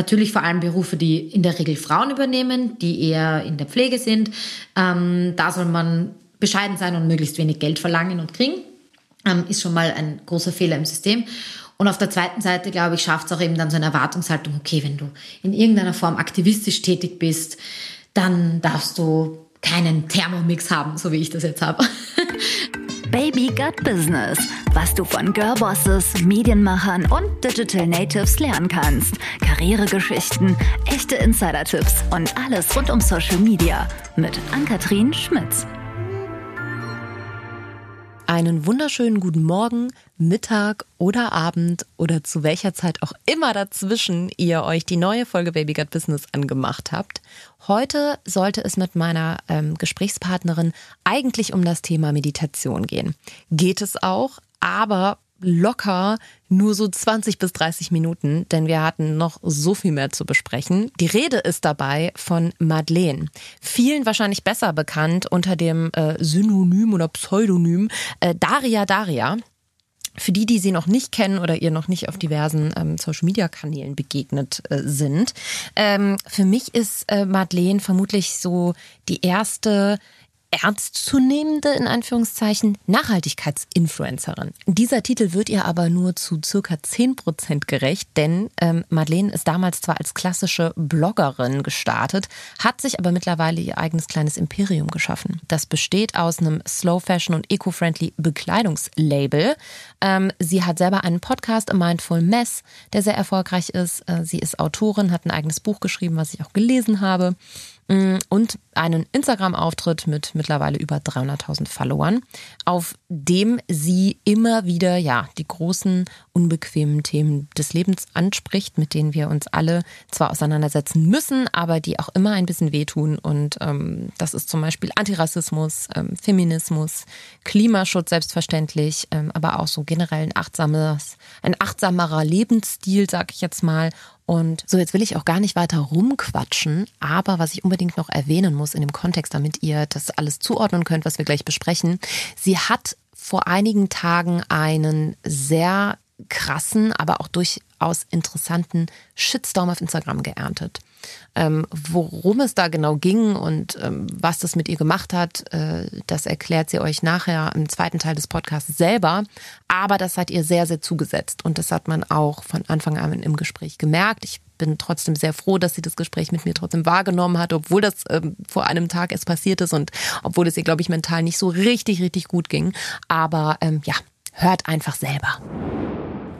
Natürlich vor allem Berufe, die in der Regel Frauen übernehmen, die eher in der Pflege sind. Ähm, da soll man bescheiden sein und möglichst wenig Geld verlangen und kriegen. Ähm, ist schon mal ein großer Fehler im System. Und auf der zweiten Seite, glaube ich, schafft es auch eben dann so eine Erwartungshaltung, okay, wenn du in irgendeiner Form aktivistisch tätig bist, dann darfst du keinen Thermomix haben, so wie ich das jetzt habe. Baby Gut Business. Was du von Girlbosses, Medienmachern und Digital Natives lernen kannst. Karrieregeschichten, echte Insider-Tipps und alles rund um Social Media. Mit Ann-Kathrin Schmitz. Einen wunderschönen guten Morgen, Mittag oder Abend oder zu welcher Zeit auch immer dazwischen ihr euch die neue Folge Baby Got Business angemacht habt. Heute sollte es mit meiner ähm, Gesprächspartnerin eigentlich um das Thema Meditation gehen. Geht es auch, aber locker nur so 20 bis 30 Minuten, denn wir hatten noch so viel mehr zu besprechen. Die Rede ist dabei von Madeleine. Vielen wahrscheinlich besser bekannt unter dem äh, Synonym oder Pseudonym äh, Daria Daria. Für die, die sie noch nicht kennen oder ihr noch nicht auf diversen ähm, Social-Media-Kanälen begegnet äh, sind, ähm, für mich ist äh, Madeleine vermutlich so die erste ernstzunehmende, in Anführungszeichen, Nachhaltigkeitsinfluencerin. Dieser Titel wird ihr aber nur zu circa 10 Prozent gerecht, denn ähm, Madeleine ist damals zwar als klassische Bloggerin gestartet, hat sich aber mittlerweile ihr eigenes kleines Imperium geschaffen. Das besteht aus einem Slow Fashion und Eco-Friendly Bekleidungslabel. Ähm, sie hat selber einen Podcast, A Mindful Mess, der sehr erfolgreich ist. Äh, sie ist Autorin, hat ein eigenes Buch geschrieben, was ich auch gelesen habe. Mm, und einen Instagram-Auftritt mit mittlerweile über 300.000 Followern, auf dem sie immer wieder ja die großen unbequemen Themen des Lebens anspricht, mit denen wir uns alle zwar auseinandersetzen müssen, aber die auch immer ein bisschen wehtun. Und ähm, das ist zum Beispiel Antirassismus, ähm, Feminismus, Klimaschutz selbstverständlich, ähm, aber auch so generell ein achtsames, ein achtsamerer Lebensstil, sag ich jetzt mal, und so, jetzt will ich auch gar nicht weiter rumquatschen, aber was ich unbedingt noch erwähnen muss in dem Kontext, damit ihr das alles zuordnen könnt, was wir gleich besprechen. Sie hat vor einigen Tagen einen sehr krassen, aber auch durchaus interessanten Shitstorm auf Instagram geerntet. Ähm, worum es da genau ging und ähm, was das mit ihr gemacht hat, äh, das erklärt sie euch nachher im zweiten Teil des Podcasts selber. Aber das hat ihr sehr, sehr zugesetzt und das hat man auch von Anfang an im Gespräch gemerkt. Ich bin trotzdem sehr froh, dass sie das Gespräch mit mir trotzdem wahrgenommen hat, obwohl das ähm, vor einem Tag erst passiert ist und obwohl es ihr, glaube ich, mental nicht so richtig, richtig gut ging. Aber ähm, ja, hört einfach selber.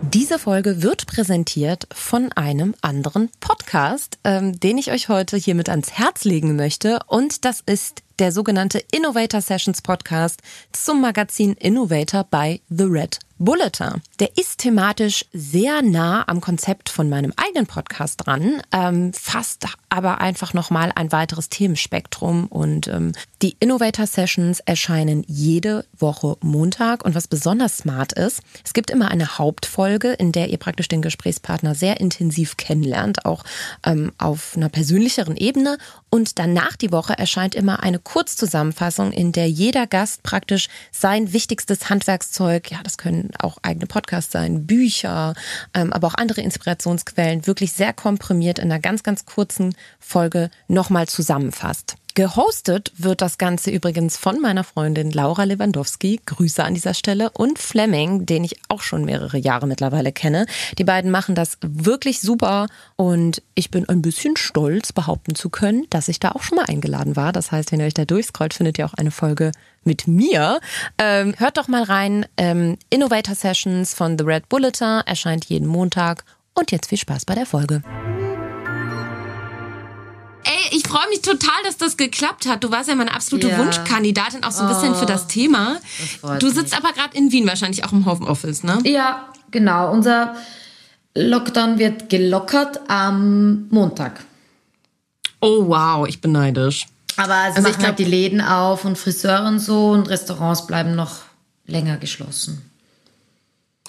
Diese Folge wird präsentiert von einem anderen Podcast, ähm, den ich euch heute hiermit ans Herz legen möchte. Und das ist der sogenannte Innovator Sessions Podcast zum Magazin Innovator bei The Red Bulletin. Der ist thematisch sehr nah am Konzept von meinem eigenen Podcast dran, ähm, fasst aber einfach nochmal ein weiteres Themenspektrum und ähm, die Innovator Sessions erscheinen jede Woche Montag und was besonders smart ist, es gibt immer eine Hauptfolge, in der ihr praktisch den Gesprächspartner sehr intensiv kennenlernt, auch ähm, auf einer persönlicheren Ebene und danach die Woche erscheint immer eine Kurzzusammenfassung, in der jeder Gast praktisch sein wichtigstes Handwerkszeug, ja, das können auch eigene Podcasts sein, Bücher, ähm, aber auch andere Inspirationsquellen wirklich sehr komprimiert in einer ganz, ganz kurzen Folge nochmal zusammenfasst. Gehostet wird das Ganze übrigens von meiner Freundin Laura Lewandowski. Grüße an dieser Stelle. Und Fleming, den ich auch schon mehrere Jahre mittlerweile kenne. Die beiden machen das wirklich super. Und ich bin ein bisschen stolz, behaupten zu können, dass ich da auch schon mal eingeladen war. Das heißt, wenn ihr euch da durchscrollt, findet ihr auch eine Folge mit mir. Ähm, hört doch mal rein. Ähm, Innovator Sessions von The Red Bulletin erscheint jeden Montag. Und jetzt viel Spaß bei der Folge. Ich freue mich total, dass das geklappt hat. Du warst ja meine absolute ja. Wunschkandidatin, auch so ein bisschen für das oh, Thema. Das du sitzt mich. aber gerade in Wien, wahrscheinlich auch im Homeoffice, ne? Ja, genau. Unser Lockdown wird gelockert am Montag. Oh wow, ich bin neidisch. Aber es also machen ich glaub, halt die Läden auf und Friseure und so und Restaurants bleiben noch länger geschlossen.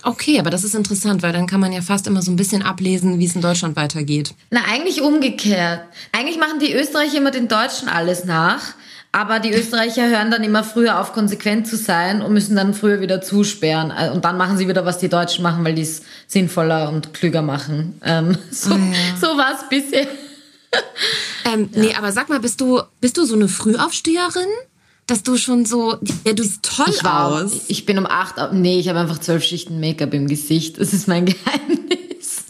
Okay, aber das ist interessant, weil dann kann man ja fast immer so ein bisschen ablesen, wie es in Deutschland weitergeht. Na, eigentlich umgekehrt. Eigentlich machen die Österreicher immer den Deutschen alles nach. Aber die Österreicher hören dann immer früher auf, konsequent zu sein und müssen dann früher wieder zusperren. Äh, und dann machen sie wieder, was die Deutschen machen, weil die es sinnvoller und klüger machen. Ähm, so oh ja. so war es bisher. Ähm, ja. Nee, aber sag mal, bist du, bist du so eine Frühaufsteherin? Dass du schon so, ja, du siehst toll ich war, aus. Ich bin um acht, nee, ich habe einfach zwölf Schichten Make-up im Gesicht. Das ist mein Geheimnis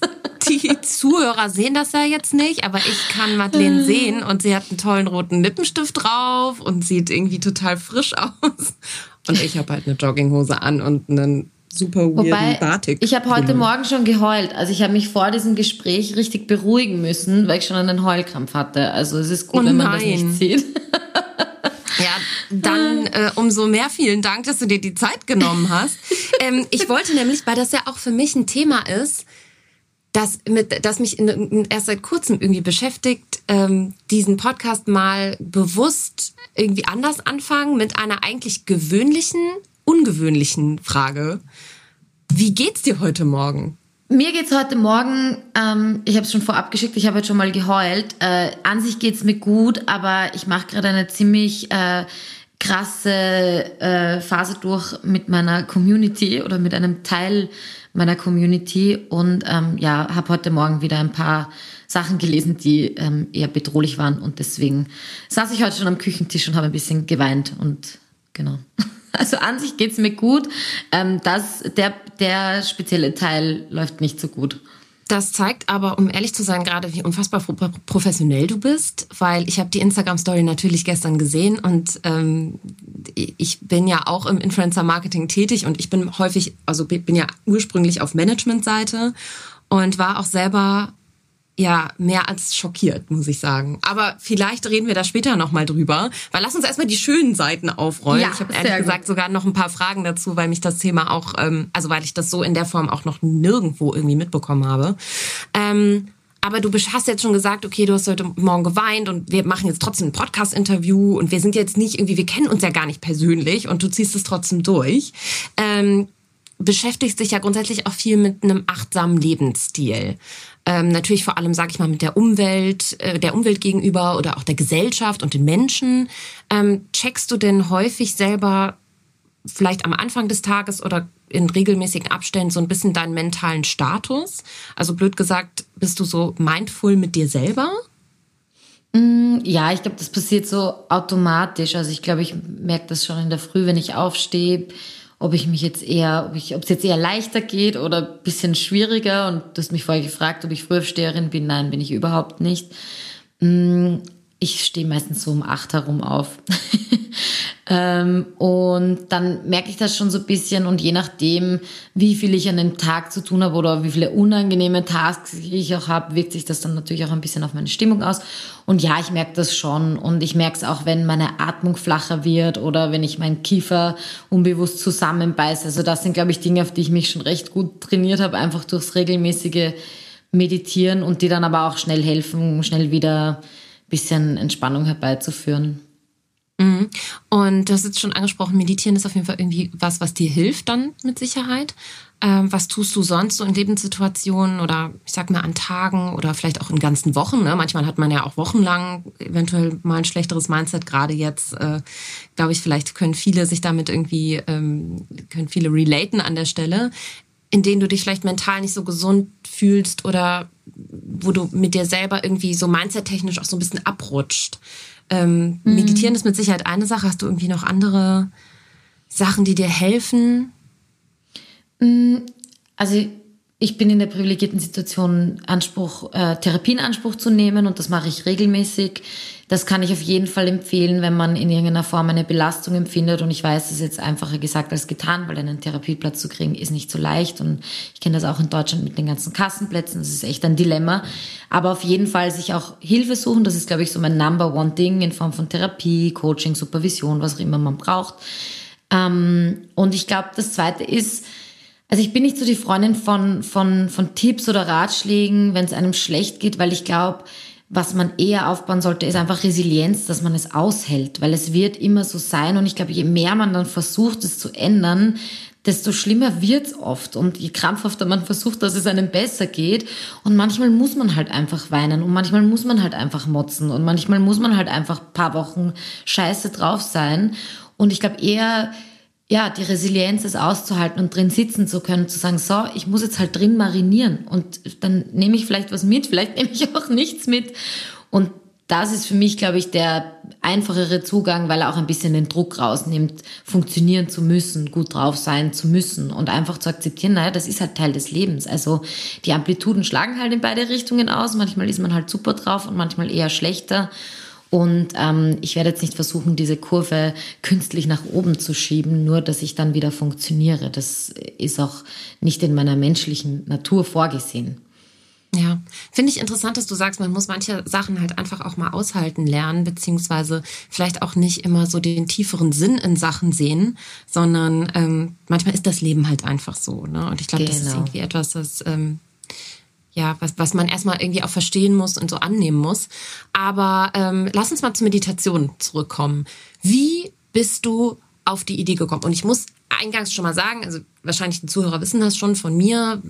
die Zuhörer sehen das ja jetzt nicht, aber ich kann Madeleine sehen und sie hat einen tollen roten Lippenstift drauf und sieht irgendwie total frisch aus. Und ich habe halt eine Jogginghose an und einen super Wobei, Batik. Ich habe heute Morgen schon geheult. Also ich habe mich vor diesem Gespräch richtig beruhigen müssen, weil ich schon einen Heulkrampf hatte. Also es ist gut, oh wenn man das nicht sieht. Ja, dann äh, umso mehr vielen Dank, dass du dir die Zeit genommen hast. ähm, ich wollte nämlich, weil das ja auch für mich ein Thema ist, das, mit, das mich in, in, erst seit kurzem irgendwie beschäftigt, ähm, diesen Podcast mal bewusst irgendwie anders anfangen mit einer eigentlich gewöhnlichen, ungewöhnlichen Frage. Wie geht's dir heute Morgen? Mir geht's heute Morgen, ähm, ich habe es schon vorab geschickt, ich habe jetzt schon mal geheult. Äh, an sich geht's mir gut, aber ich mache gerade eine ziemlich äh, krasse äh, Phase durch mit meiner Community oder mit einem Teil meiner Community und ähm, ja, habe heute Morgen wieder ein paar Sachen gelesen, die ähm, eher bedrohlich waren und deswegen saß ich heute schon am Küchentisch und habe ein bisschen geweint und genau. Also an sich geht's mir gut. Ähm, das, der, der spezielle Teil läuft nicht so gut. Das zeigt aber, um ehrlich zu sein, gerade wie unfassbar professionell du bist, weil ich habe die Instagram-Story natürlich gestern gesehen und ähm, ich bin ja auch im Influencer-Marketing tätig und ich bin häufig, also bin ja ursprünglich auf Management-Seite und war auch selber ja mehr als schockiert, muss ich sagen. Aber vielleicht reden wir da später nochmal drüber, weil lass uns erstmal die schönen Seiten aufrollen. Ja, ich habe ehrlich gesagt sogar noch ein paar Fragen dazu, weil mich das Thema auch, ähm, also weil ich das so in der Form auch noch nirgendwo irgendwie mitbekommen habe. Ähm, aber du hast jetzt schon gesagt, okay, du hast heute Morgen geweint und wir machen jetzt trotzdem ein Podcast-Interview und wir sind jetzt nicht irgendwie, wir kennen uns ja gar nicht persönlich und du ziehst es trotzdem durch. Ähm, beschäftigst dich ja grundsätzlich auch viel mit einem achtsamen Lebensstil. Ähm, natürlich vor allem, sage ich mal, mit der Umwelt, äh, der Umwelt gegenüber oder auch der Gesellschaft und den Menschen. Ähm, checkst du denn häufig selber vielleicht am Anfang des Tages oder in regelmäßigen Abständen so ein bisschen deinen mentalen Status? Also blöd gesagt, bist du so mindful mit dir selber? Mm, ja, ich glaube, das passiert so automatisch. Also ich glaube, ich merke das schon in der Früh, wenn ich aufstehe ob ich mich jetzt eher, ob ich, ob es jetzt eher leichter geht oder ein bisschen schwieriger. Und du hast mich vorher gefragt, ob ich Frühaufsteherin bin. Nein, bin ich überhaupt nicht. Ich stehe meistens so um acht herum auf. ähm, und dann merke ich das schon so ein bisschen und je nachdem, wie viel ich an dem Tag zu tun habe oder wie viele unangenehme Tasks ich auch habe, wirkt sich das dann natürlich auch ein bisschen auf meine Stimmung aus. Und ja, ich merke das schon und ich merke es auch, wenn meine Atmung flacher wird oder wenn ich meinen Kiefer unbewusst zusammenbeiße. Also das sind, glaube ich, Dinge, auf die ich mich schon recht gut trainiert habe, einfach durchs regelmäßige Meditieren und die dann aber auch schnell helfen, schnell wieder bisschen Entspannung herbeizuführen. Mhm. Und du hast jetzt schon angesprochen, meditieren ist auf jeden Fall irgendwie was, was dir hilft dann mit Sicherheit. Ähm, was tust du sonst so in Lebenssituationen oder ich sag mal an Tagen oder vielleicht auch in ganzen Wochen? Ne? Manchmal hat man ja auch wochenlang eventuell mal ein schlechteres Mindset. Gerade jetzt, äh, glaube ich, vielleicht können viele sich damit irgendwie, ähm, können viele relaten an der Stelle, in denen du dich vielleicht mental nicht so gesund fühlst oder wo du mit dir selber irgendwie so mindset-technisch auch so ein bisschen abrutscht. Ähm, mhm. Meditieren ist mit Sicherheit eine Sache. Hast du irgendwie noch andere Sachen, die dir helfen? Mm, also ich bin in der privilegierten Situation, Anspruch, äh, Therapie in Anspruch zu nehmen und das mache ich regelmäßig. Das kann ich auf jeden Fall empfehlen, wenn man in irgendeiner Form eine Belastung empfindet. Und ich weiß, es ist jetzt einfacher gesagt als getan, weil einen Therapieplatz zu kriegen ist nicht so leicht. Und ich kenne das auch in Deutschland mit den ganzen Kassenplätzen. Das ist echt ein Dilemma. Aber auf jeden Fall sich auch Hilfe suchen. Das ist, glaube ich, so mein Number One Ding in Form von Therapie, Coaching, Supervision, was auch immer man braucht. Ähm, und ich glaube, das Zweite ist, also ich bin nicht so die Freundin von, von, von Tipps oder Ratschlägen, wenn es einem schlecht geht, weil ich glaube, was man eher aufbauen sollte, ist einfach Resilienz, dass man es aushält, weil es wird immer so sein und ich glaube, je mehr man dann versucht, es zu ändern, desto schlimmer wird's oft. Und je krampfhafter man versucht, dass es einem besser geht. Und manchmal muss man halt einfach weinen und manchmal muss man halt einfach motzen und manchmal muss man halt einfach paar Wochen scheiße drauf sein. Und ich glaube eher, ja, die Resilienz es auszuhalten und drin sitzen zu können, zu sagen, so, ich muss jetzt halt drin marinieren und dann nehme ich vielleicht was mit, vielleicht nehme ich auch nichts mit. Und das ist für mich, glaube ich, der einfachere Zugang, weil er auch ein bisschen den Druck rausnimmt, funktionieren zu müssen, gut drauf sein zu müssen und einfach zu akzeptieren, naja, das ist halt Teil des Lebens. Also die Amplituden schlagen halt in beide Richtungen aus. Manchmal ist man halt super drauf und manchmal eher schlechter. Und ähm, ich werde jetzt nicht versuchen, diese Kurve künstlich nach oben zu schieben, nur dass ich dann wieder funktioniere. Das ist auch nicht in meiner menschlichen Natur vorgesehen. Ja, finde ich interessant, dass du sagst, man muss manche Sachen halt einfach auch mal aushalten lernen, beziehungsweise vielleicht auch nicht immer so den tieferen Sinn in Sachen sehen, sondern ähm, manchmal ist das Leben halt einfach so. Ne? Und ich glaube, genau. das ist genau. irgendwie etwas, das ähm, ja, was, was man erstmal irgendwie auch verstehen muss und so annehmen muss. Aber ähm, lass uns mal zur Meditation zurückkommen. Wie bist du auf die Idee gekommen? Und ich muss eingangs schon mal sagen, also wahrscheinlich die Zuhörer wissen das schon von mir,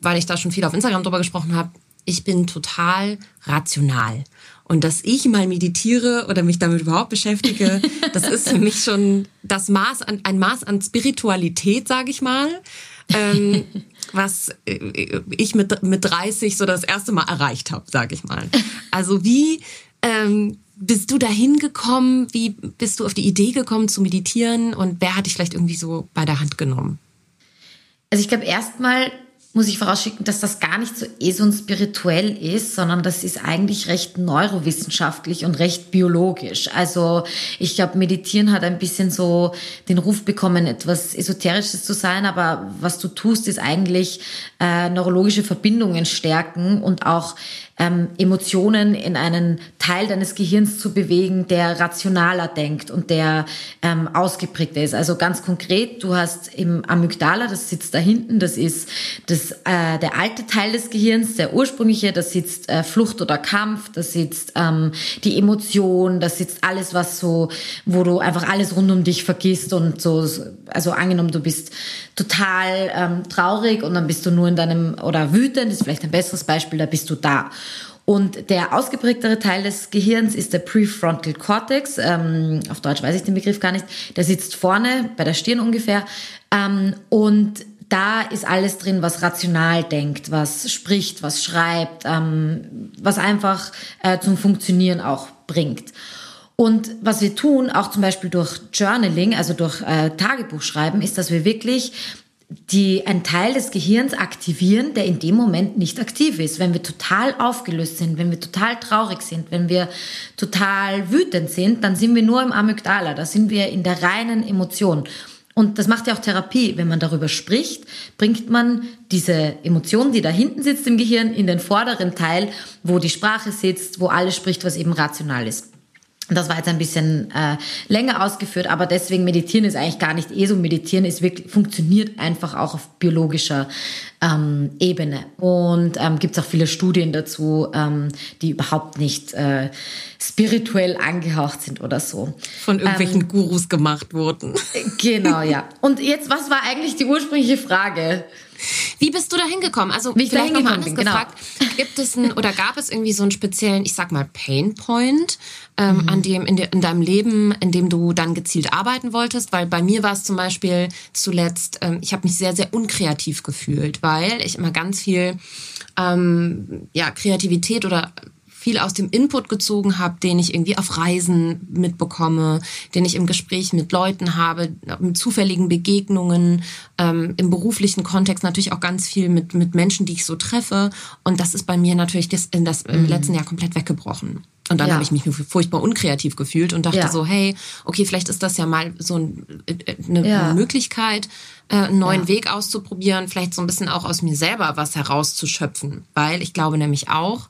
weil ich da schon viel auf Instagram drüber gesprochen habe, ich bin total rational. Und dass ich mal meditiere oder mich damit überhaupt beschäftige, das ist für mich schon das Maß an, ein Maß an Spiritualität, sage ich mal, ähm, was äh, ich mit, mit 30 so das erste Mal erreicht habe, sage ich mal. Also wie ähm, bist du da hingekommen? Wie bist du auf die Idee gekommen zu meditieren? Und wer hat dich vielleicht irgendwie so bei der Hand genommen? Also ich glaube erstmal muss ich vorausschicken, dass das gar nicht so eh so spirituell ist, sondern das ist eigentlich recht neurowissenschaftlich und recht biologisch. Also ich glaube, Meditieren hat ein bisschen so den Ruf bekommen, etwas Esoterisches zu sein, aber was du tust, ist eigentlich äh, neurologische Verbindungen stärken und auch ähm, Emotionen in einen Teil deines Gehirns zu bewegen, der rationaler denkt und der ähm, ausgeprägter ist. Also ganz konkret, du hast im Amygdala, das sitzt da hinten, das ist das, äh, der alte Teil des Gehirns, der ursprüngliche, da sitzt äh, Flucht oder Kampf, da sitzt ähm, die Emotion, da sitzt alles, was so, wo du einfach alles rund um dich vergisst und so, also angenommen, du bist total ähm, traurig und dann bist du nur in deinem, oder wütend, ist vielleicht ein besseres Beispiel, da bist du da. Und der ausgeprägtere Teil des Gehirns ist der Prefrontal Cortex. Ähm, auf Deutsch weiß ich den Begriff gar nicht. Der sitzt vorne bei der Stirn ungefähr. Ähm, und da ist alles drin, was rational denkt, was spricht, was schreibt, ähm, was einfach äh, zum Funktionieren auch bringt. Und was wir tun, auch zum Beispiel durch Journaling, also durch äh, Tagebuchschreiben, ist, dass wir wirklich die einen Teil des Gehirns aktivieren, der in dem Moment nicht aktiv ist. Wenn wir total aufgelöst sind, wenn wir total traurig sind, wenn wir total wütend sind, dann sind wir nur im Amygdala, da sind wir in der reinen Emotion. Und das macht ja auch Therapie. Wenn man darüber spricht, bringt man diese Emotion, die da hinten sitzt im Gehirn, in den vorderen Teil, wo die Sprache sitzt, wo alles spricht, was eben rational ist. Das war jetzt ein bisschen äh, länger ausgeführt, aber deswegen meditieren ist eigentlich gar nicht eh so. Meditieren ist wirklich, funktioniert einfach auch auf biologischer ähm, Ebene. Und ähm, gibt es auch viele Studien dazu, ähm, die überhaupt nicht äh, spirituell angehaucht sind oder so. Von irgendwelchen ähm, Gurus gemacht wurden. Genau, ja. Und jetzt, was war eigentlich die ursprüngliche Frage? Wie bist du da hingekommen? Also Wie ich vielleicht nochmal anders bin, genau. gefragt, gibt es ein oder gab es irgendwie so einen speziellen, ich sag mal, Painpoint, ähm, mhm. an dem in, de, in, deinem Leben, in dem du dann gezielt arbeiten wolltest? Weil bei mir war es zum Beispiel zuletzt, ähm, ich habe mich sehr, sehr unkreativ gefühlt, weil ich immer ganz viel ähm, ja, Kreativität oder viel aus dem Input gezogen habe, den ich irgendwie auf Reisen mitbekomme, den ich im Gespräch mit Leuten habe, mit zufälligen Begegnungen, ähm, im beruflichen Kontext natürlich auch ganz viel mit, mit Menschen, die ich so treffe. Und das ist bei mir natürlich das, in das, im mhm. letzten Jahr komplett weggebrochen. Und dann ja. habe ich mich furchtbar unkreativ gefühlt und dachte ja. so, hey, okay, vielleicht ist das ja mal so ein, äh, eine ja. Möglichkeit, äh, einen neuen Weg auszuprobieren, vielleicht so ein bisschen auch aus mir selber was herauszuschöpfen. Weil ich glaube nämlich auch,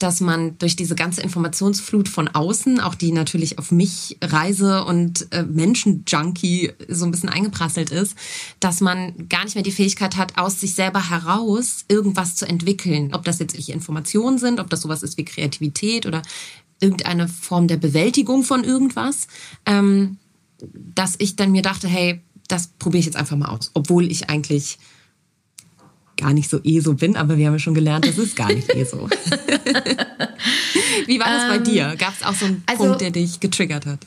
dass man durch diese ganze Informationsflut von außen, auch die natürlich auf mich Reise und äh, Menschenjunkie so ein bisschen eingeprasselt ist, dass man gar nicht mehr die Fähigkeit hat, aus sich selber heraus irgendwas zu entwickeln. Ob das jetzt Informationen sind, ob das sowas ist wie Kreativität oder irgendeine Form der Bewältigung von irgendwas. Ähm, dass ich dann mir dachte, hey, das probiere ich jetzt einfach mal aus, obwohl ich eigentlich gar nicht so eh so bin, aber wir haben ja schon gelernt, das ist gar nicht eh so. Wie war das bei ähm, dir? Gab es auch so einen also, Punkt, der dich getriggert hat?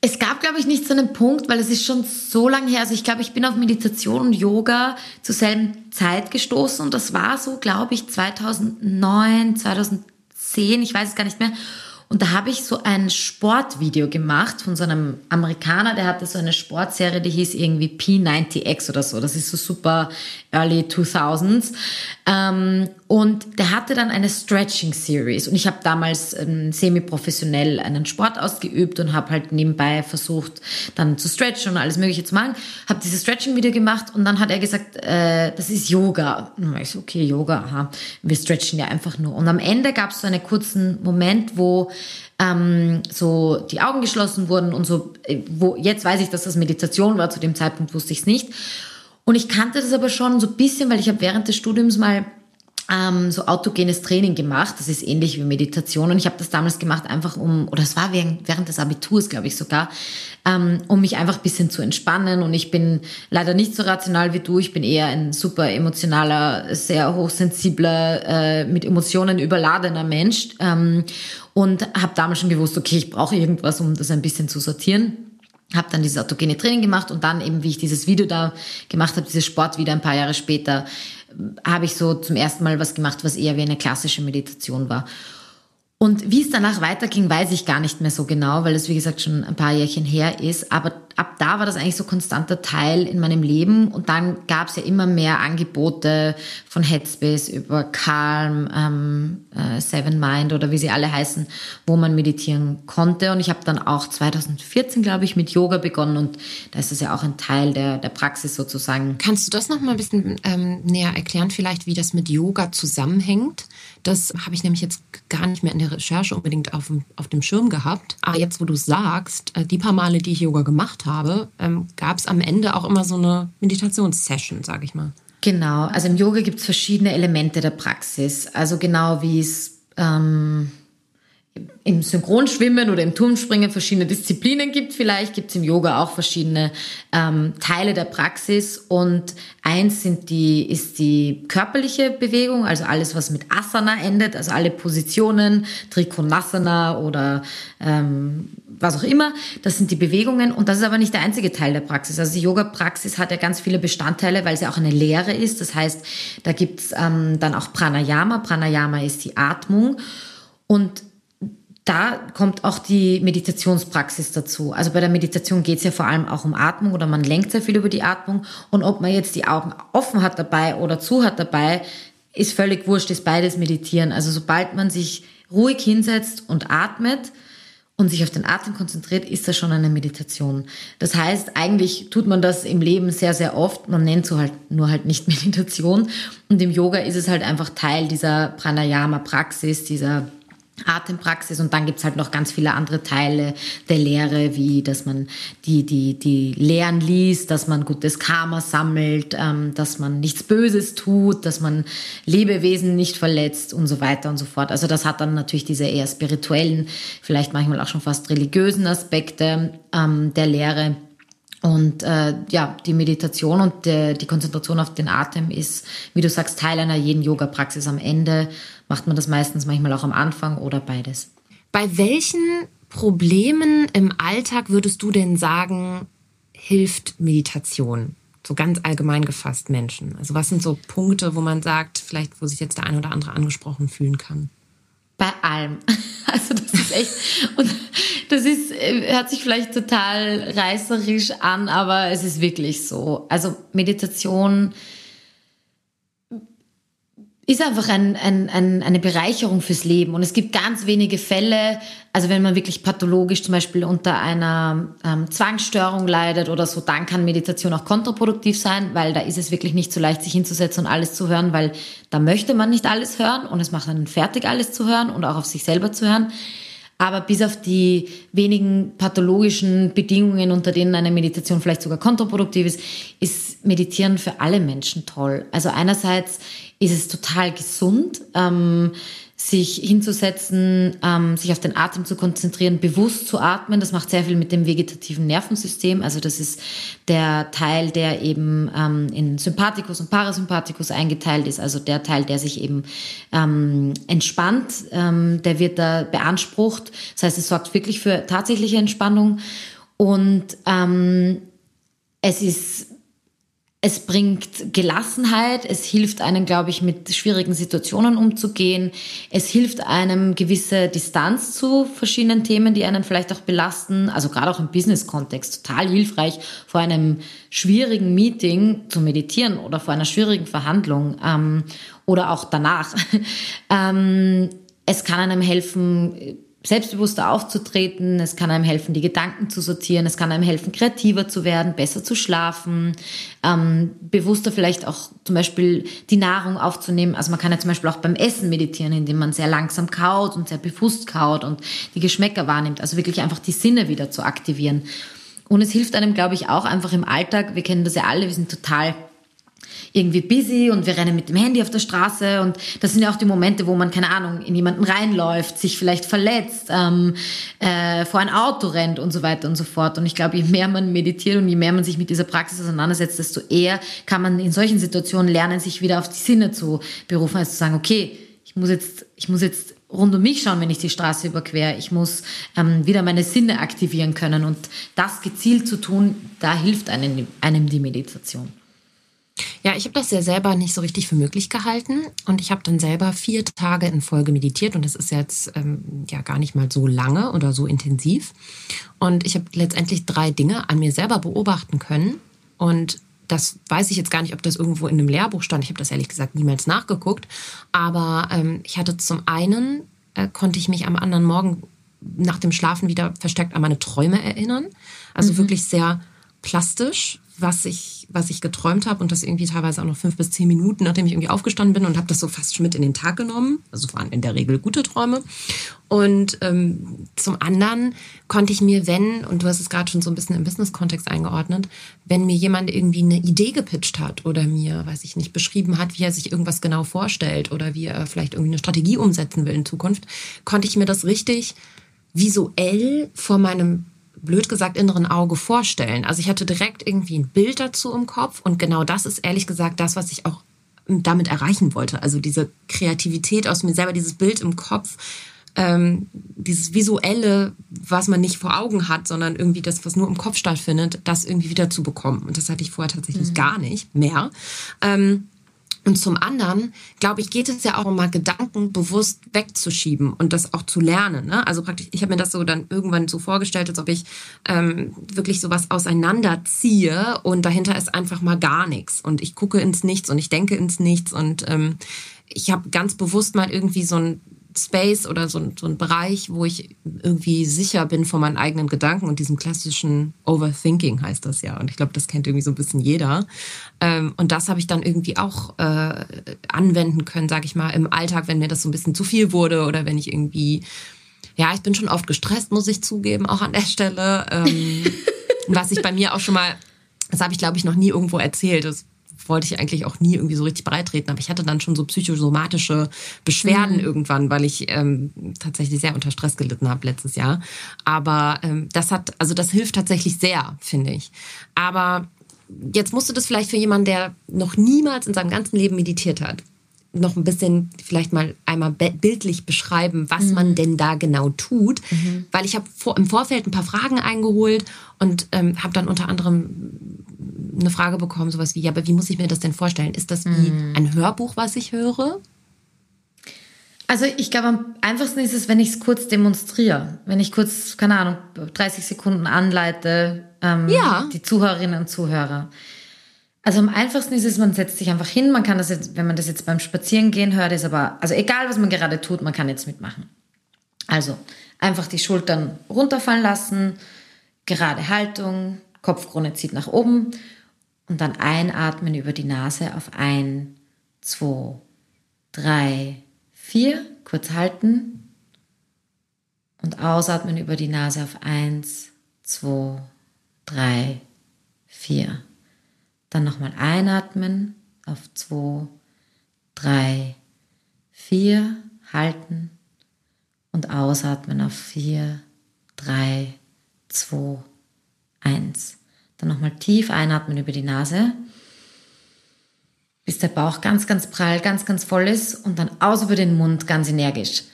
Es gab, glaube ich, nicht so einen Punkt, weil es ist schon so lange her. Also ich glaube, ich bin auf Meditation und Yoga zur selben Zeit gestoßen und das war so, glaube ich, 2009, 2010, ich weiß es gar nicht mehr. Und da habe ich so ein Sportvideo gemacht von so einem Amerikaner, der hatte so eine Sportserie, die hieß irgendwie P90X oder so. Das ist so super early 2000s. Ähm, und der hatte dann eine Stretching Series. Und ich habe damals ähm, semi-professionell einen Sport ausgeübt und habe halt nebenbei versucht, dann zu stretchen und alles Mögliche zu machen. Habe dieses Stretching-Video gemacht und dann hat er gesagt, äh, das ist Yoga. Und ich so, okay, Yoga, aha. Wir stretchen ja einfach nur. Und am Ende gab es so einen kurzen Moment, wo ähm, so die Augen geschlossen wurden und so, äh, wo jetzt weiß ich, dass das Meditation war, zu dem Zeitpunkt wusste ich es nicht. Und ich kannte das aber schon so ein bisschen, weil ich habe während des Studiums mal ähm, so autogenes Training gemacht. Das ist ähnlich wie Meditation. Und ich habe das damals gemacht, einfach um, oder es war während, während des Abiturs, glaube ich sogar, ähm, um mich einfach ein bisschen zu entspannen. Und ich bin leider nicht so rational wie du. Ich bin eher ein super emotionaler, sehr hochsensibler, äh, mit Emotionen überladener Mensch. Ähm, und habe damals schon gewusst, okay, ich brauche irgendwas, um das ein bisschen zu sortieren habe dann dieses autogene Training gemacht und dann eben, wie ich dieses Video da gemacht habe, dieses Sport wieder ein paar Jahre später, habe ich so zum ersten Mal was gemacht, was eher wie eine klassische Meditation war. Und wie es danach weiterging, weiß ich gar nicht mehr so genau, weil es wie gesagt schon ein paar Jährchen her ist. Aber ab da war das eigentlich so konstanter Teil in meinem Leben. Und dann gab es ja immer mehr Angebote von Headspace über Calm, ähm, äh, Seven Mind oder wie sie alle heißen, wo man meditieren konnte. Und ich habe dann auch 2014, glaube ich, mit Yoga begonnen. Und da ist das ja auch ein Teil der, der Praxis sozusagen. Kannst du das noch mal ein bisschen ähm, näher erklären, vielleicht, wie das mit Yoga zusammenhängt? Das habe ich nämlich jetzt gar nicht mehr in der Recherche unbedingt auf, auf dem Schirm gehabt. Aber jetzt, wo du sagst, äh, die paar Male, die ich Yoga gemacht habe, ähm, gab es am Ende auch immer so eine Meditationssession, sage ich mal. Genau, also im Yoga gibt es verschiedene Elemente der Praxis. Also genau wie es ähm, im Synchronschwimmen oder im Turmspringen verschiedene Disziplinen gibt. Vielleicht gibt es im Yoga auch verschiedene ähm, Teile der Praxis. Und eins sind die, ist die körperliche Bewegung, also alles, was mit Asana endet, also alle Positionen, Trikonasana oder ähm, was auch immer. Das sind die Bewegungen. Und das ist aber nicht der einzige Teil der Praxis. Also die Yoga-Praxis hat ja ganz viele Bestandteile, weil sie auch eine Lehre ist. Das heißt, da gibt's ähm, dann auch Pranayama. Pranayama ist die Atmung. Und da kommt auch die Meditationspraxis dazu. Also bei der Meditation geht es ja vor allem auch um Atmung oder man lenkt sehr viel über die Atmung. Und ob man jetzt die Augen offen hat dabei oder zu hat dabei, ist völlig wurscht, ist beides Meditieren. Also sobald man sich ruhig hinsetzt und atmet und sich auf den Atem konzentriert, ist das schon eine Meditation. Das heißt, eigentlich tut man das im Leben sehr, sehr oft. Man nennt so halt nur halt nicht Meditation. Und im Yoga ist es halt einfach Teil dieser Pranayama-Praxis, dieser Atempraxis und dann gibt's halt noch ganz viele andere Teile der Lehre, wie dass man die, die, die Lehren liest, dass man gutes Karma sammelt, ähm, dass man nichts Böses tut, dass man Lebewesen nicht verletzt und so weiter und so fort. Also das hat dann natürlich diese eher spirituellen, vielleicht manchmal auch schon fast religiösen Aspekte ähm, der Lehre. Und äh, ja, die Meditation und de, die Konzentration auf den Atem ist, wie du sagst, Teil einer jeden Yoga-Praxis am Ende macht man das meistens manchmal auch am Anfang oder beides. Bei welchen Problemen im Alltag würdest du denn sagen, hilft Meditation? So ganz allgemein gefasst Menschen. Also was sind so Punkte, wo man sagt, vielleicht wo sich jetzt der eine oder andere angesprochen fühlen kann? Bei allem. Also das ist echt, und das ist, äh, hört sich vielleicht total reißerisch an, aber es ist wirklich so. Also Meditation ist einfach ein, ein, ein, eine Bereicherung fürs Leben. Und es gibt ganz wenige Fälle, also wenn man wirklich pathologisch zum Beispiel unter einer ähm, Zwangsstörung leidet oder so, dann kann Meditation auch kontraproduktiv sein, weil da ist es wirklich nicht so leicht, sich hinzusetzen und alles zu hören, weil da möchte man nicht alles hören und es macht einen fertig, alles zu hören und auch auf sich selber zu hören. Aber bis auf die wenigen pathologischen Bedingungen, unter denen eine Meditation vielleicht sogar kontraproduktiv ist, ist Meditieren für alle Menschen toll. Also einerseits ist es total gesund. Ähm, sich hinzusetzen, ähm, sich auf den Atem zu konzentrieren, bewusst zu atmen. Das macht sehr viel mit dem vegetativen Nervensystem. Also das ist der Teil, der eben ähm, in Sympathikus und Parasympathikus eingeteilt ist. Also der Teil, der sich eben ähm, entspannt, ähm, der wird da beansprucht. Das heißt, es sorgt wirklich für tatsächliche Entspannung. Und ähm, es ist es bringt Gelassenheit, es hilft einem, glaube ich, mit schwierigen Situationen umzugehen. Es hilft einem gewisse Distanz zu verschiedenen Themen, die einen vielleicht auch belasten. Also gerade auch im Business-Kontext total hilfreich, vor einem schwierigen Meeting zu meditieren oder vor einer schwierigen Verhandlung ähm, oder auch danach. ähm, es kann einem helfen, selbstbewusster aufzutreten, es kann einem helfen, die Gedanken zu sortieren, es kann einem helfen, kreativer zu werden, besser zu schlafen, ähm, bewusster vielleicht auch zum Beispiel die Nahrung aufzunehmen. Also man kann ja zum Beispiel auch beim Essen meditieren, indem man sehr langsam kaut und sehr bewusst kaut und die Geschmäcker wahrnimmt. Also wirklich einfach die Sinne wieder zu aktivieren. Und es hilft einem, glaube ich, auch einfach im Alltag. Wir kennen das ja alle, wir sind total irgendwie busy und wir rennen mit dem Handy auf der Straße und das sind ja auch die Momente, wo man, keine Ahnung, in jemanden reinläuft, sich vielleicht verletzt, ähm, äh, vor ein Auto rennt und so weiter und so fort. Und ich glaube, je mehr man meditiert und je mehr man sich mit dieser Praxis auseinandersetzt, desto eher kann man in solchen Situationen lernen, sich wieder auf die Sinne zu berufen, also zu sagen, okay, ich muss jetzt, ich muss jetzt rund um mich schauen, wenn ich die Straße überquere. Ich muss ähm, wieder meine Sinne aktivieren können und das gezielt zu tun, da hilft einem, einem die Meditation. Ja, ich habe das ja selber nicht so richtig für möglich gehalten und ich habe dann selber vier Tage in Folge meditiert und das ist jetzt ähm, ja gar nicht mal so lange oder so intensiv. Und ich habe letztendlich drei Dinge an mir selber beobachten können und das weiß ich jetzt gar nicht, ob das irgendwo in einem Lehrbuch stand. Ich habe das ehrlich gesagt niemals nachgeguckt. Aber ähm, ich hatte zum einen, äh, konnte ich mich am anderen Morgen nach dem Schlafen wieder verstärkt an meine Träume erinnern. Also mhm. wirklich sehr plastisch, was ich, was ich geträumt habe und das irgendwie teilweise auch noch fünf bis zehn Minuten, nachdem ich irgendwie aufgestanden bin und habe das so fast schon mit in den Tag genommen. Also waren in der Regel gute Träume. Und ähm, zum anderen konnte ich mir, wenn, und du hast es gerade schon so ein bisschen im Business-Kontext eingeordnet, wenn mir jemand irgendwie eine Idee gepitcht hat oder mir, weiß ich nicht, beschrieben hat, wie er sich irgendwas genau vorstellt oder wie er vielleicht irgendwie eine Strategie umsetzen will in Zukunft, konnte ich mir das richtig visuell vor meinem blöd gesagt inneren Auge vorstellen. Also ich hatte direkt irgendwie ein Bild dazu im Kopf und genau das ist ehrlich gesagt das, was ich auch damit erreichen wollte. Also diese Kreativität aus mir selber, dieses Bild im Kopf, ähm, dieses visuelle, was man nicht vor Augen hat, sondern irgendwie das, was nur im Kopf stattfindet, das irgendwie wieder zu bekommen. Und das hatte ich vorher tatsächlich mhm. gar nicht mehr. Ähm, und zum anderen, glaube ich, geht es ja auch um mal Gedanken bewusst wegzuschieben und das auch zu lernen. Ne? Also praktisch, ich habe mir das so dann irgendwann so vorgestellt, als ob ich ähm, wirklich sowas auseinanderziehe und dahinter ist einfach mal gar nichts. Und ich gucke ins Nichts und ich denke ins Nichts und ähm, ich habe ganz bewusst mal irgendwie so ein Space oder so, so ein Bereich, wo ich irgendwie sicher bin von meinen eigenen Gedanken und diesem klassischen Overthinking heißt das ja. Und ich glaube, das kennt irgendwie so ein bisschen jeder. Ähm, und das habe ich dann irgendwie auch äh, anwenden können, sage ich mal, im Alltag, wenn mir das so ein bisschen zu viel wurde oder wenn ich irgendwie, ja, ich bin schon oft gestresst, muss ich zugeben, auch an der Stelle. Ähm, was ich bei mir auch schon mal, das habe ich glaube ich noch nie irgendwo erzählt. Das wollte ich eigentlich auch nie irgendwie so richtig breitreten, aber ich hatte dann schon so psychosomatische Beschwerden mhm. irgendwann, weil ich ähm, tatsächlich sehr unter Stress gelitten habe letztes Jahr. Aber ähm, das hat, also das hilft tatsächlich sehr, finde ich. Aber jetzt musst du das vielleicht für jemanden, der noch niemals in seinem ganzen Leben meditiert hat, noch ein bisschen vielleicht mal einmal bildlich beschreiben, was mhm. man denn da genau tut, mhm. weil ich habe vor, im Vorfeld ein paar Fragen eingeholt und ähm, habe dann unter anderem eine Frage bekommen, sowas wie, ja, aber wie muss ich mir das denn vorstellen? Ist das wie mm. ein Hörbuch, was ich höre? Also ich glaube, am einfachsten ist es, wenn ich es kurz demonstriere. Wenn ich kurz, keine Ahnung, 30 Sekunden anleite, ähm, ja. die Zuhörerinnen und Zuhörer. Also am einfachsten ist es, man setzt sich einfach hin. Man kann das jetzt, wenn man das jetzt beim Spazierengehen hört, ist aber, also egal was man gerade tut, man kann jetzt mitmachen. Also einfach die Schultern runterfallen lassen, gerade Haltung, Kopfkrone zieht nach oben und dann einatmen über die Nase auf ein, zwei, drei, vier. Kurz halten. Und ausatmen über die Nase auf eins, zwei, drei, vier. Dann nochmal einatmen auf zwei, drei, vier. halten und ausatmen auf 4, 3, 2, 1. Dann nochmal tief einatmen über die Nase, bis der Bauch ganz, ganz prall, ganz, ganz voll ist und dann aus über den Mund ganz energisch.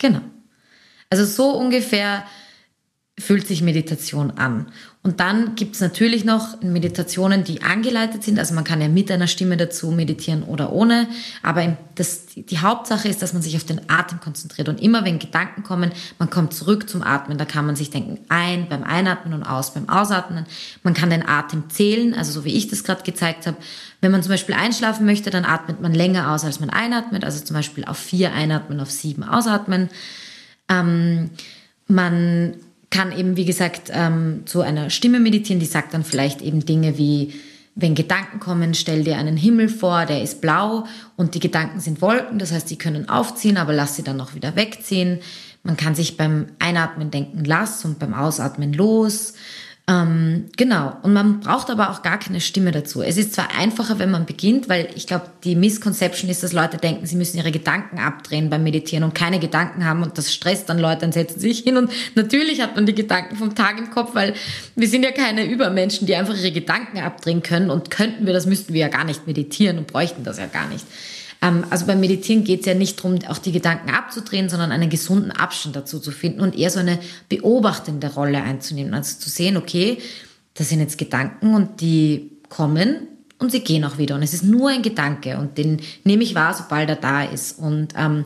Genau. Also so ungefähr fühlt sich Meditation an. Und dann gibt es natürlich noch Meditationen, die angeleitet sind. Also man kann ja mit einer Stimme dazu meditieren oder ohne. Aber das, die Hauptsache ist, dass man sich auf den Atem konzentriert. Und immer wenn Gedanken kommen, man kommt zurück zum Atmen. Da kann man sich denken, ein beim Einatmen und aus beim Ausatmen. Man kann den Atem zählen, also so wie ich das gerade gezeigt habe. Wenn man zum Beispiel einschlafen möchte, dann atmet man länger aus, als man einatmet. Also zum Beispiel auf vier einatmen, auf sieben ausatmen. Ähm, man kann eben, wie gesagt, ähm, zu einer Stimme meditieren, die sagt dann vielleicht eben Dinge wie, wenn Gedanken kommen, stell dir einen Himmel vor, der ist blau und die Gedanken sind Wolken, das heißt, die können aufziehen, aber lass sie dann auch wieder wegziehen. Man kann sich beim Einatmen denken, lass und beim Ausatmen los. Ähm, genau. Und man braucht aber auch gar keine Stimme dazu. Es ist zwar einfacher, wenn man beginnt, weil ich glaube, die Misconception ist, dass Leute denken, sie müssen ihre Gedanken abdrehen beim Meditieren und keine Gedanken haben und das stresst dann Leute, dann setzen sich hin und natürlich hat man die Gedanken vom Tag im Kopf, weil wir sind ja keine Übermenschen, die einfach ihre Gedanken abdrehen können und könnten wir das, müssten wir ja gar nicht meditieren und bräuchten das ja gar nicht. Ähm, also beim Meditieren geht es ja nicht darum, auch die Gedanken abzudrehen, sondern einen gesunden Abstand dazu zu finden und eher so eine beobachtende Rolle einzunehmen. Also zu sehen, okay, das sind jetzt Gedanken und die kommen und sie gehen auch wieder. Und es ist nur ein Gedanke und den nehme ich wahr, sobald er da ist. Und ähm,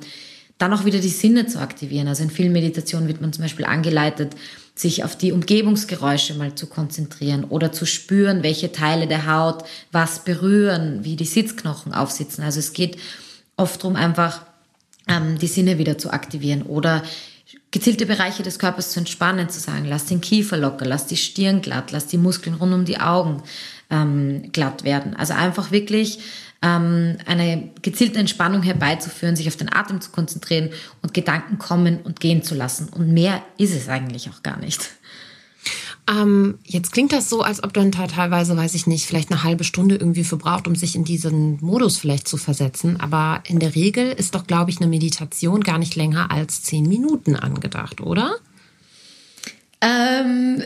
dann auch wieder die Sinne zu aktivieren. Also in vielen Meditationen wird man zum Beispiel angeleitet, sich auf die Umgebungsgeräusche mal zu konzentrieren oder zu spüren, welche Teile der Haut was berühren, wie die Sitzknochen aufsitzen. Also es geht oft darum, einfach ähm, die Sinne wieder zu aktivieren oder gezielte Bereiche des Körpers zu entspannen, zu sagen, lass den Kiefer locker, lass die Stirn glatt, lass die Muskeln rund um die Augen ähm, glatt werden. Also einfach wirklich ähm, eine gezielte Entspannung herbeizuführen, sich auf den Atem zu konzentrieren und Gedanken kommen und gehen zu lassen. Und mehr ist es eigentlich auch gar nicht. Ähm, jetzt klingt das so, als ob dann teilweise, weiß ich nicht, vielleicht eine halbe Stunde irgendwie für braucht, um sich in diesen Modus vielleicht zu versetzen. Aber in der Regel ist doch, glaube ich, eine Meditation gar nicht länger als zehn Minuten angedacht, oder? Ähm,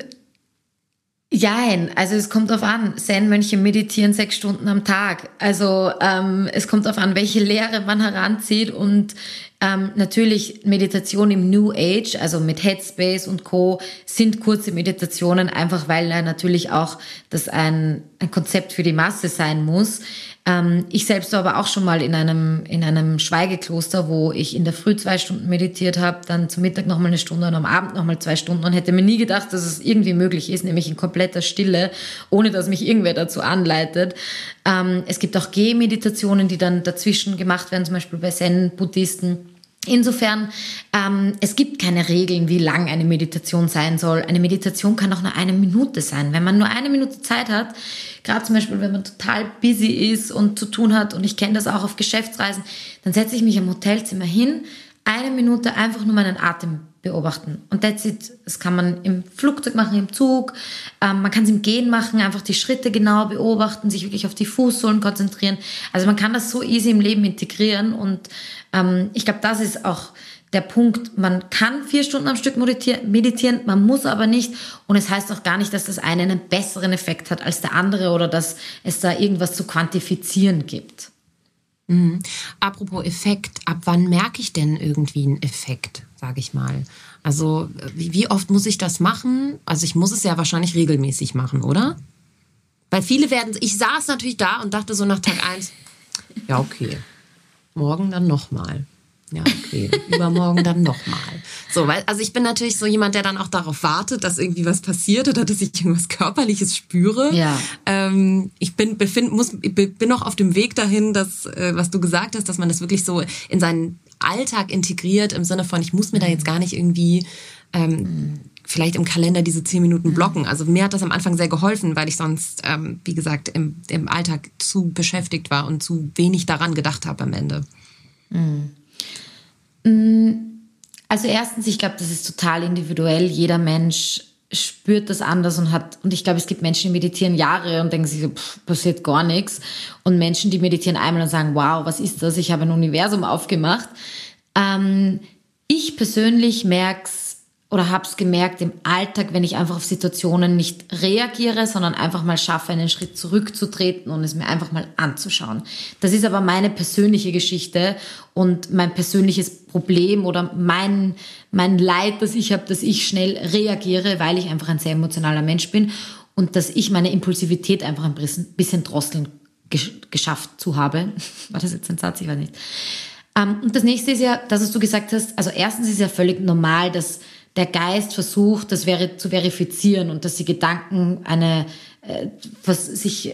Jein, also es kommt darauf an. Zen-Mönche meditieren sechs Stunden am Tag. Also ähm, es kommt darauf an, welche Lehre man heranzieht und ähm, natürlich Meditation im New Age, also mit Headspace und Co. sind kurze Meditationen, einfach weil ja natürlich auch das ein, ein Konzept für die Masse sein muss. Ähm, ich selbst war aber auch schon mal in einem, in einem Schweigekloster, wo ich in der Früh zwei Stunden meditiert habe, dann zum Mittag nochmal eine Stunde und am Abend nochmal zwei Stunden und hätte mir nie gedacht, dass es irgendwie möglich ist, nämlich in kompletter Stille, ohne dass mich irgendwer dazu anleitet. Ähm, es gibt auch Gehmeditationen, die dann dazwischen gemacht werden, zum Beispiel bei Zen-Buddhisten. Insofern, ähm, es gibt keine Regeln, wie lang eine Meditation sein soll. Eine Meditation kann auch nur eine Minute sein. Wenn man nur eine Minute Zeit hat, gerade zum Beispiel, wenn man total busy ist und zu tun hat, und ich kenne das auch auf Geschäftsreisen, dann setze ich mich im Hotelzimmer hin, eine Minute einfach nur meinen Atem beobachten. Und that's it. Das kann man im Flugzeug machen, im Zug. Ähm, man kann es im Gehen machen, einfach die Schritte genau beobachten, sich wirklich auf die Fußsohlen konzentrieren. Also man kann das so easy im Leben integrieren. Und ähm, ich glaube, das ist auch der Punkt. Man kann vier Stunden am Stück meditieren, man muss aber nicht. Und es heißt auch gar nicht, dass das eine einen besseren Effekt hat als der andere oder dass es da irgendwas zu quantifizieren gibt. Mhm. Apropos Effekt, ab wann merke ich denn irgendwie einen Effekt, sage ich mal? Also wie, wie oft muss ich das machen? Also ich muss es ja wahrscheinlich regelmäßig machen, oder? Weil viele werden, ich saß natürlich da und dachte so nach Tag eins, ja okay, morgen dann nochmal. Ja, okay. Übermorgen dann nochmal. So, weil, also ich bin natürlich so jemand, der dann auch darauf wartet, dass irgendwie was passiert oder dass ich irgendwas Körperliches spüre. Ja. Ähm, ich bin, befind, muss, bin noch auf dem Weg dahin, dass, äh, was du gesagt hast, dass man das wirklich so in seinen Alltag integriert, im Sinne von, ich muss mir da jetzt gar nicht irgendwie ähm, vielleicht im Kalender diese zehn Minuten blocken. Also mir hat das am Anfang sehr geholfen, weil ich sonst, ähm, wie gesagt, im, im Alltag zu beschäftigt war und zu wenig daran gedacht habe am Ende. Mhm. Also erstens, ich glaube, das ist total individuell. Jeder Mensch spürt das anders und hat, und ich glaube, es gibt Menschen, die meditieren Jahre und denken sich, pff, passiert gar nichts. Und Menschen, die meditieren einmal und sagen, wow, was ist das? Ich habe ein Universum aufgemacht. Ähm, ich persönlich merke es oder habe es gemerkt im Alltag, wenn ich einfach auf Situationen nicht reagiere, sondern einfach mal schaffe, einen Schritt zurückzutreten und es mir einfach mal anzuschauen. Das ist aber meine persönliche Geschichte und mein persönliches Problem oder mein, mein Leid, das ich habe, dass ich schnell reagiere, weil ich einfach ein sehr emotionaler Mensch bin und dass ich meine Impulsivität einfach ein bisschen drosseln geschafft zu habe. War das jetzt ein Satz? Ich weiß nicht. Ähm, und das nächste ist ja, dass du gesagt hast, also erstens ist ja völlig normal, dass der Geist versucht, das wäre zu verifizieren und dass die Gedanken eine, äh, was sich,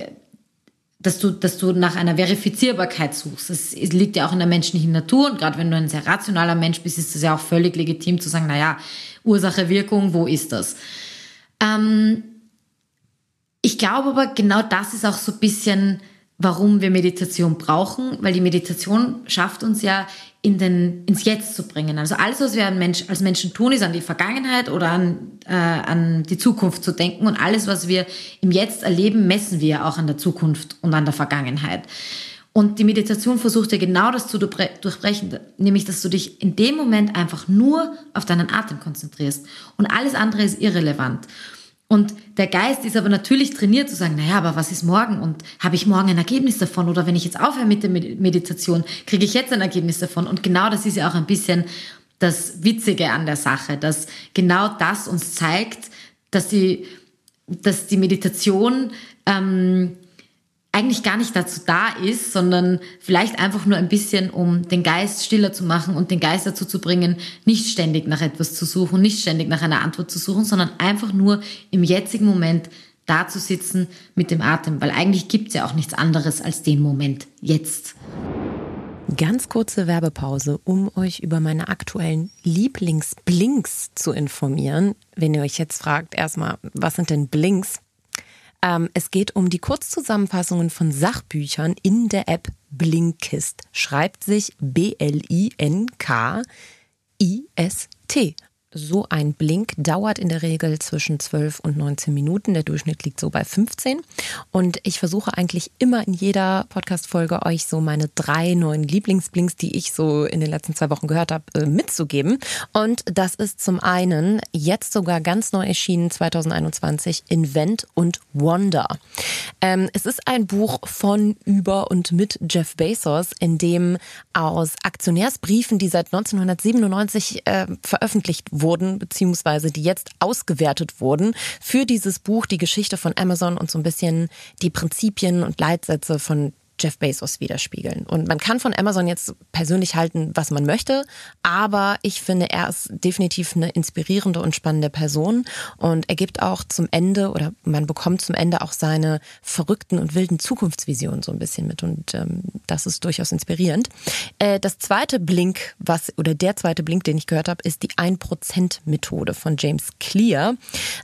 dass du, dass du nach einer Verifizierbarkeit suchst. Das liegt ja auch in der menschlichen Natur und gerade wenn du ein sehr rationaler Mensch bist, ist es ja auch völlig legitim zu sagen, na ja, Ursache, Wirkung, wo ist das? Ähm, ich glaube aber, genau das ist auch so ein bisschen, warum wir Meditation brauchen, weil die Meditation schafft uns ja in den, ins Jetzt zu bringen. Also alles, was wir Mensch, als Menschen tun, ist an die Vergangenheit oder an, äh, an die Zukunft zu denken. Und alles, was wir im Jetzt erleben, messen wir auch an der Zukunft und an der Vergangenheit. Und die Meditation versucht ja genau das zu durchbrechen, nämlich dass du dich in dem Moment einfach nur auf deinen Atem konzentrierst und alles andere ist irrelevant. Und der Geist ist aber natürlich trainiert zu sagen, naja, aber was ist morgen und habe ich morgen ein Ergebnis davon oder wenn ich jetzt aufhöre mit der Meditation, kriege ich jetzt ein Ergebnis davon. Und genau das ist ja auch ein bisschen das Witzige an der Sache, dass genau das uns zeigt, dass die, dass die Meditation ähm, eigentlich gar nicht dazu da ist, sondern vielleicht einfach nur ein bisschen, um den Geist stiller zu machen und den Geist dazu zu bringen, nicht ständig nach etwas zu suchen, nicht ständig nach einer Antwort zu suchen, sondern einfach nur im jetzigen Moment da zu sitzen mit dem Atem, weil eigentlich gibt es ja auch nichts anderes als den Moment jetzt. Ganz kurze Werbepause, um euch über meine aktuellen Lieblingsblinks zu informieren. Wenn ihr euch jetzt fragt, erstmal, was sind denn Blinks? Ähm, es geht um die Kurzzusammenfassungen von Sachbüchern in der App Blinkist. Schreibt sich B-L-I-N-K-I-S-T. So ein Blink dauert in der Regel zwischen 12 und 19 Minuten. Der Durchschnitt liegt so bei 15. Und ich versuche eigentlich immer in jeder Podcast-Folge euch so meine drei neuen Lieblingsblinks, die ich so in den letzten zwei Wochen gehört habe, äh, mitzugeben. Und das ist zum einen jetzt sogar ganz neu erschienen 2021 Invent und Wonder. Ähm, es ist ein Buch von, über und mit Jeff Bezos, in dem aus Aktionärsbriefen, die seit 1997 äh, veröffentlicht wurden, wurden, beziehungsweise die jetzt ausgewertet wurden, für dieses Buch die Geschichte von Amazon und so ein bisschen die Prinzipien und Leitsätze von Jeff Bezos widerspiegeln. Und man kann von Amazon jetzt persönlich halten, was man möchte, aber ich finde, er ist definitiv eine inspirierende und spannende Person und er gibt auch zum Ende oder man bekommt zum Ende auch seine verrückten und wilden Zukunftsvisionen so ein bisschen mit und ähm, das ist durchaus inspirierend. Äh, das zweite Blink, was oder der zweite Blink, den ich gehört habe, ist die 1%-Methode von James Clear.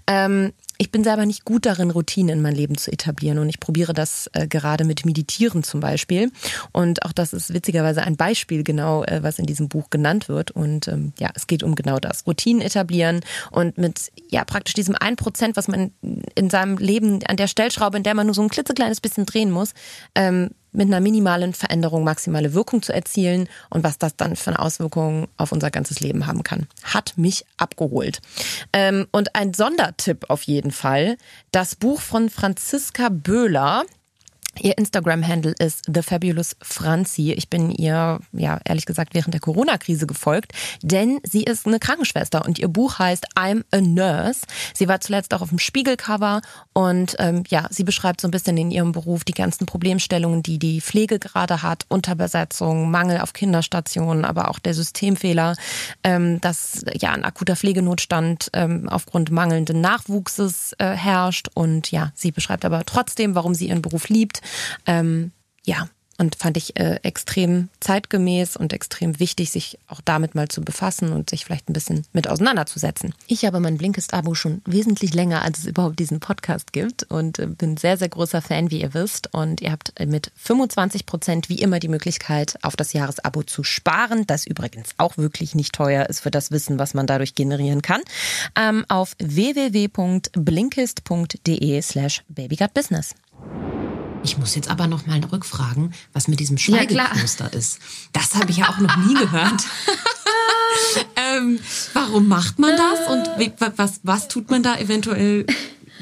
Ähm, ich bin selber nicht gut darin, Routinen in mein Leben zu etablieren und ich probiere das äh, gerade mit Meditieren zum Beispiel. Und auch das ist witzigerweise ein Beispiel genau, äh, was in diesem Buch genannt wird. Und ähm, ja, es geht um genau das. Routinen etablieren und mit ja praktisch diesem ein Prozent, was man in seinem Leben an der Stellschraube, in der man nur so ein klitzekleines bisschen drehen muss, ähm, mit einer minimalen Veränderung maximale Wirkung zu erzielen und was das dann für eine Auswirkung auf unser ganzes Leben haben kann. Hat mich abgeholt. Ähm, und ein Sondertipp auf jeden Fall. Das Buch von Franziska Böhler, Ihr Instagram-Handle ist The Fabulous Franzi. Ich bin ihr, ja, ehrlich gesagt, während der Corona-Krise gefolgt, denn sie ist eine Krankenschwester und ihr Buch heißt I'm a Nurse. Sie war zuletzt auch auf dem Spiegelcover und ähm, ja, sie beschreibt so ein bisschen in ihrem Beruf die ganzen Problemstellungen, die die Pflege gerade hat, Unterbesetzung, Mangel auf Kinderstationen, aber auch der Systemfehler, ähm, dass ja ein akuter Pflegenotstand ähm, aufgrund mangelnden Nachwuchses äh, herrscht und ja, sie beschreibt aber trotzdem, warum sie ihren Beruf liebt ähm, ja, und fand ich äh, extrem zeitgemäß und extrem wichtig, sich auch damit mal zu befassen und sich vielleicht ein bisschen mit auseinanderzusetzen. Ich habe mein Blinkist-Abo schon wesentlich länger, als es überhaupt diesen Podcast gibt und äh, bin sehr, sehr großer Fan, wie ihr wisst. Und ihr habt mit 25 Prozent wie immer die Möglichkeit, auf das Jahresabo zu sparen, das übrigens auch wirklich nicht teuer ist für das Wissen, was man dadurch generieren kann, ähm, auf www.blinkist.de slash babygutbusiness. Ich muss jetzt aber noch mal rückfragen, was mit diesem Schweigekloster ja, ist. Das habe ich ja auch noch nie gehört. ähm, warum macht man das und wie, was, was tut man da eventuell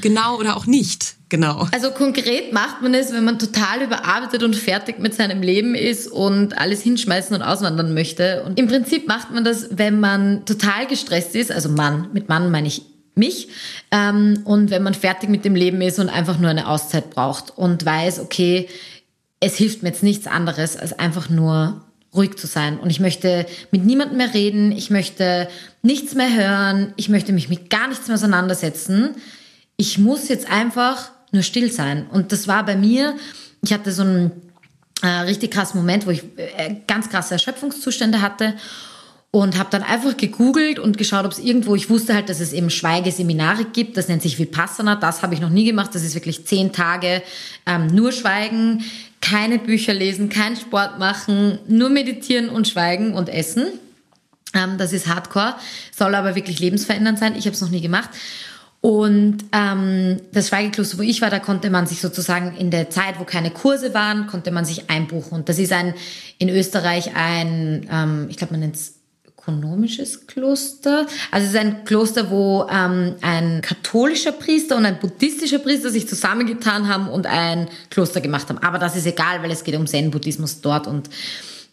genau oder auch nicht? Genau. Also konkret macht man es, wenn man total überarbeitet und fertig mit seinem Leben ist und alles hinschmeißen und auswandern möchte. Und im Prinzip macht man das, wenn man total gestresst ist. Also Mann, mit Mann meine ich mich. Ähm, und wenn man fertig mit dem Leben ist und einfach nur eine Auszeit braucht und weiß, okay, es hilft mir jetzt nichts anderes, als einfach nur ruhig zu sein. Und ich möchte mit niemandem mehr reden, ich möchte nichts mehr hören, ich möchte mich mit gar nichts mehr auseinandersetzen. Ich muss jetzt einfach nur still sein. Und das war bei mir, ich hatte so einen äh, richtig krassen Moment, wo ich äh, ganz krasse Erschöpfungszustände hatte und habe dann einfach gegoogelt und geschaut, ob es irgendwo, ich wusste halt, dass es eben Schweigeseminare gibt, das nennt sich Vipassana, das habe ich noch nie gemacht, das ist wirklich zehn Tage ähm, nur Schweigen, keine Bücher lesen, kein Sport machen, nur meditieren und schweigen und essen. Ähm, das ist Hardcore, soll aber wirklich lebensverändernd sein, ich habe es noch nie gemacht. Und ähm, das Schweigekloster, wo ich war, da konnte man sich sozusagen in der Zeit, wo keine Kurse waren, konnte man sich einbuchen. Und das ist ein in Österreich ein, ähm, ich glaube, man nennt es ökonomisches Kloster. Also es ist ein Kloster, wo ähm, ein katholischer Priester und ein buddhistischer Priester sich zusammengetan haben und ein Kloster gemacht haben. Aber das ist egal, weil es geht um Zen-Buddhismus dort und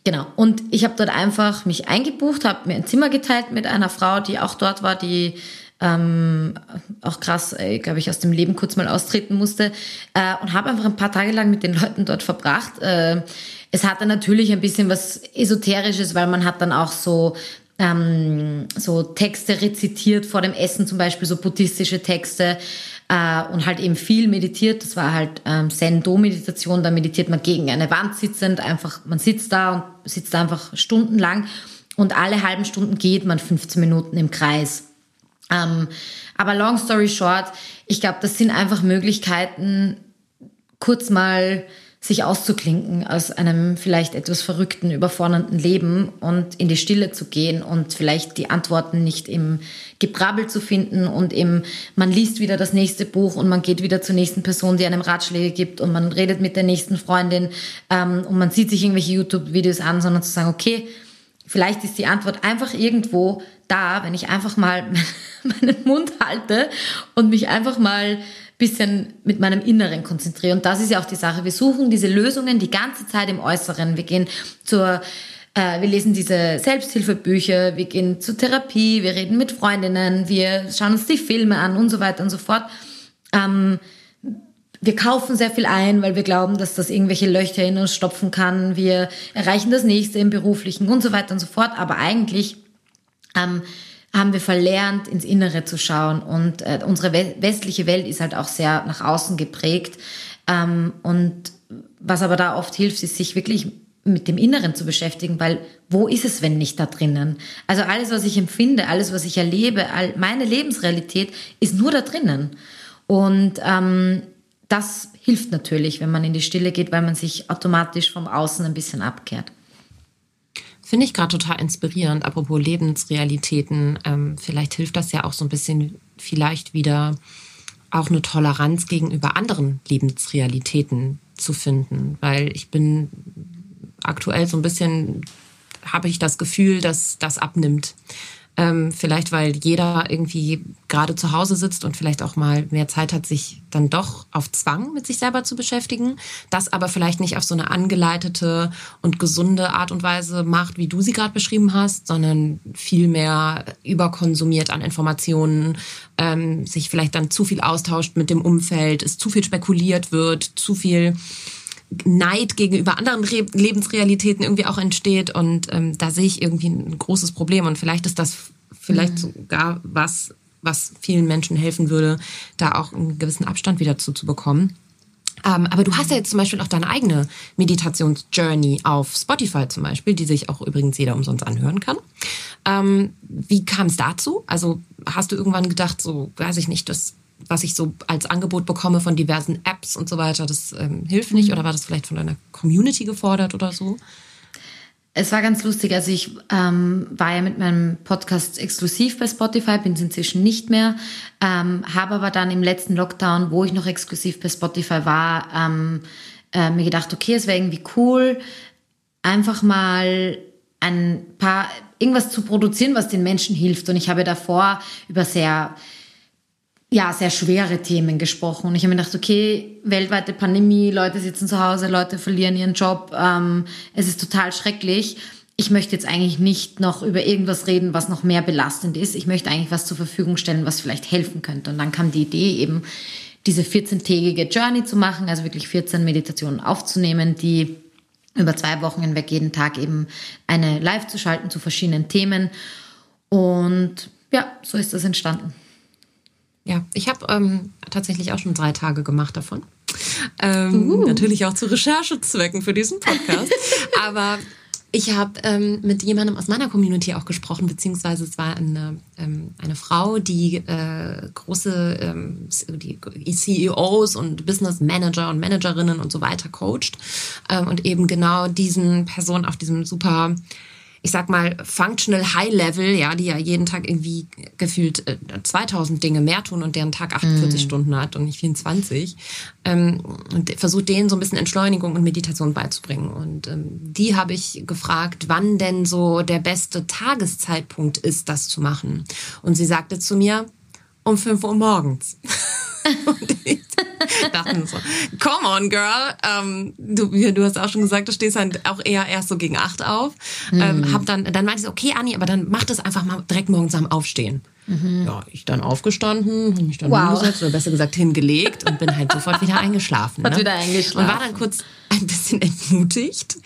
genau. Und ich habe dort einfach mich eingebucht, habe mir ein Zimmer geteilt mit einer Frau, die auch dort war, die ähm, auch krass, äh, glaube ich, aus dem Leben kurz mal austreten musste äh, und habe einfach ein paar Tage lang mit den Leuten dort verbracht. Äh, es hatte natürlich ein bisschen was Esoterisches, weil man hat dann auch so ähm, so Texte rezitiert vor dem Essen, zum Beispiel so buddhistische Texte äh, und halt eben viel meditiert. Das war halt ähm, Zen-Do-Meditation, da meditiert man gegen eine Wand sitzend, einfach, man sitzt da und sitzt einfach stundenlang und alle halben Stunden geht man 15 Minuten im Kreis. Ähm, aber long story short, ich glaube, das sind einfach Möglichkeiten, kurz mal sich auszuklinken aus einem vielleicht etwas verrückten, überfordernden Leben und in die Stille zu gehen und vielleicht die Antworten nicht im Gebrabbel zu finden und im, man liest wieder das nächste Buch und man geht wieder zur nächsten Person, die einem Ratschläge gibt und man redet mit der nächsten Freundin ähm, und man sieht sich irgendwelche YouTube-Videos an, sondern zu sagen, okay, vielleicht ist die Antwort einfach irgendwo da, wenn ich einfach mal meinen Mund halte und mich einfach mal bisschen mit meinem Inneren konzentriere. Und das ist ja auch die Sache. Wir suchen diese Lösungen die ganze Zeit im Äußeren. Wir gehen zur, äh, wir lesen diese Selbsthilfebücher, wir gehen zur Therapie, wir reden mit Freundinnen, wir schauen uns die Filme an und so weiter und so fort. Ähm, wir kaufen sehr viel ein, weil wir glauben, dass das irgendwelche Löcher in uns stopfen kann. Wir erreichen das nächste im beruflichen und so weiter und so fort. Aber eigentlich ähm, haben wir verlernt, ins Innere zu schauen. Und äh, unsere westliche Welt ist halt auch sehr nach außen geprägt. Ähm, und was aber da oft hilft, ist sich wirklich mit dem Inneren zu beschäftigen, weil wo ist es, wenn nicht da drinnen? Also alles, was ich empfinde, alles, was ich erlebe, all, meine Lebensrealität ist nur da drinnen. Und ähm, das hilft natürlich, wenn man in die Stille geht, weil man sich automatisch vom Außen ein bisschen abkehrt. Finde ich gerade total inspirierend. Apropos Lebensrealitäten, ähm, vielleicht hilft das ja auch so ein bisschen, vielleicht wieder auch eine Toleranz gegenüber anderen Lebensrealitäten zu finden. Weil ich bin aktuell so ein bisschen, habe ich das Gefühl, dass das abnimmt. Ähm, vielleicht, weil jeder irgendwie gerade zu Hause sitzt und vielleicht auch mal mehr Zeit hat, sich dann doch auf Zwang mit sich selber zu beschäftigen. Das aber vielleicht nicht auf so eine angeleitete und gesunde Art und Weise macht, wie du sie gerade beschrieben hast, sondern viel mehr überkonsumiert an Informationen, ähm, sich vielleicht dann zu viel austauscht mit dem Umfeld, es zu viel spekuliert wird, zu viel Neid gegenüber anderen Re Lebensrealitäten irgendwie auch entsteht. Und ähm, da sehe ich irgendwie ein großes Problem. Und vielleicht ist das vielleicht mhm. sogar was, was vielen Menschen helfen würde, da auch einen gewissen Abstand wieder zu, zu bekommen. Ähm, aber du hast ja jetzt zum Beispiel auch deine eigene Meditationsjourney auf Spotify zum Beispiel, die sich auch übrigens jeder umsonst anhören kann. Ähm, wie kam es dazu? Also hast du irgendwann gedacht, so weiß ich nicht, das was ich so als Angebot bekomme von diversen Apps und so weiter, das ähm, hilft nicht? Mhm. Oder war das vielleicht von deiner Community gefordert oder so? Es war ganz lustig. Also ich ähm, war ja mit meinem Podcast exklusiv bei Spotify, bin es inzwischen nicht mehr, ähm, habe aber dann im letzten Lockdown, wo ich noch exklusiv bei Spotify war, ähm, äh, mir gedacht, okay, es wäre irgendwie cool, einfach mal ein paar irgendwas zu produzieren, was den Menschen hilft. Und ich habe davor über sehr ja, sehr schwere Themen gesprochen. Und ich habe mir gedacht, okay, weltweite Pandemie, Leute sitzen zu Hause, Leute verlieren ihren Job, ähm, es ist total schrecklich. Ich möchte jetzt eigentlich nicht noch über irgendwas reden, was noch mehr belastend ist. Ich möchte eigentlich was zur Verfügung stellen, was vielleicht helfen könnte. Und dann kam die Idee eben, diese 14-tägige Journey zu machen, also wirklich 14 Meditationen aufzunehmen, die über zwei Wochen hinweg jeden Tag eben eine live zu schalten zu verschiedenen Themen. Und ja, so ist das entstanden. Ja, ich habe ähm, tatsächlich auch schon drei Tage gemacht davon. Ähm, uh. Natürlich auch zu Recherchezwecken für diesen Podcast. Aber ich habe ähm, mit jemandem aus meiner Community auch gesprochen, beziehungsweise es war eine, ähm, eine Frau, die äh, große ähm, die CEOs und Business Manager und Managerinnen und so weiter coacht ähm, und eben genau diesen Personen auf diesem super ich sag mal, functional high level, ja, die ja jeden Tag irgendwie gefühlt äh, 2000 Dinge mehr tun und deren Tag 48 mm. Stunden hat und nicht 24. Ähm, und versucht denen so ein bisschen Entschleunigung und Meditation beizubringen. Und ähm, die habe ich gefragt, wann denn so der beste Tageszeitpunkt ist, das zu machen. Und sie sagte zu mir, um 5 Uhr morgens. und ich dachte so, come on, girl. Ähm, du, du hast auch schon gesagt, du stehst halt auch eher erst so gegen acht auf. Ähm, hab dann, dann meinte ich so, okay, Anni, aber dann mach das einfach mal direkt morgens am Aufstehen. Mhm. Ja, ich dann aufgestanden, mich dann wow. hingesetzt oder besser gesagt hingelegt und bin halt sofort wieder eingeschlafen. Ne? wieder eingeschlafen. Und war dann kurz ein bisschen entmutigt.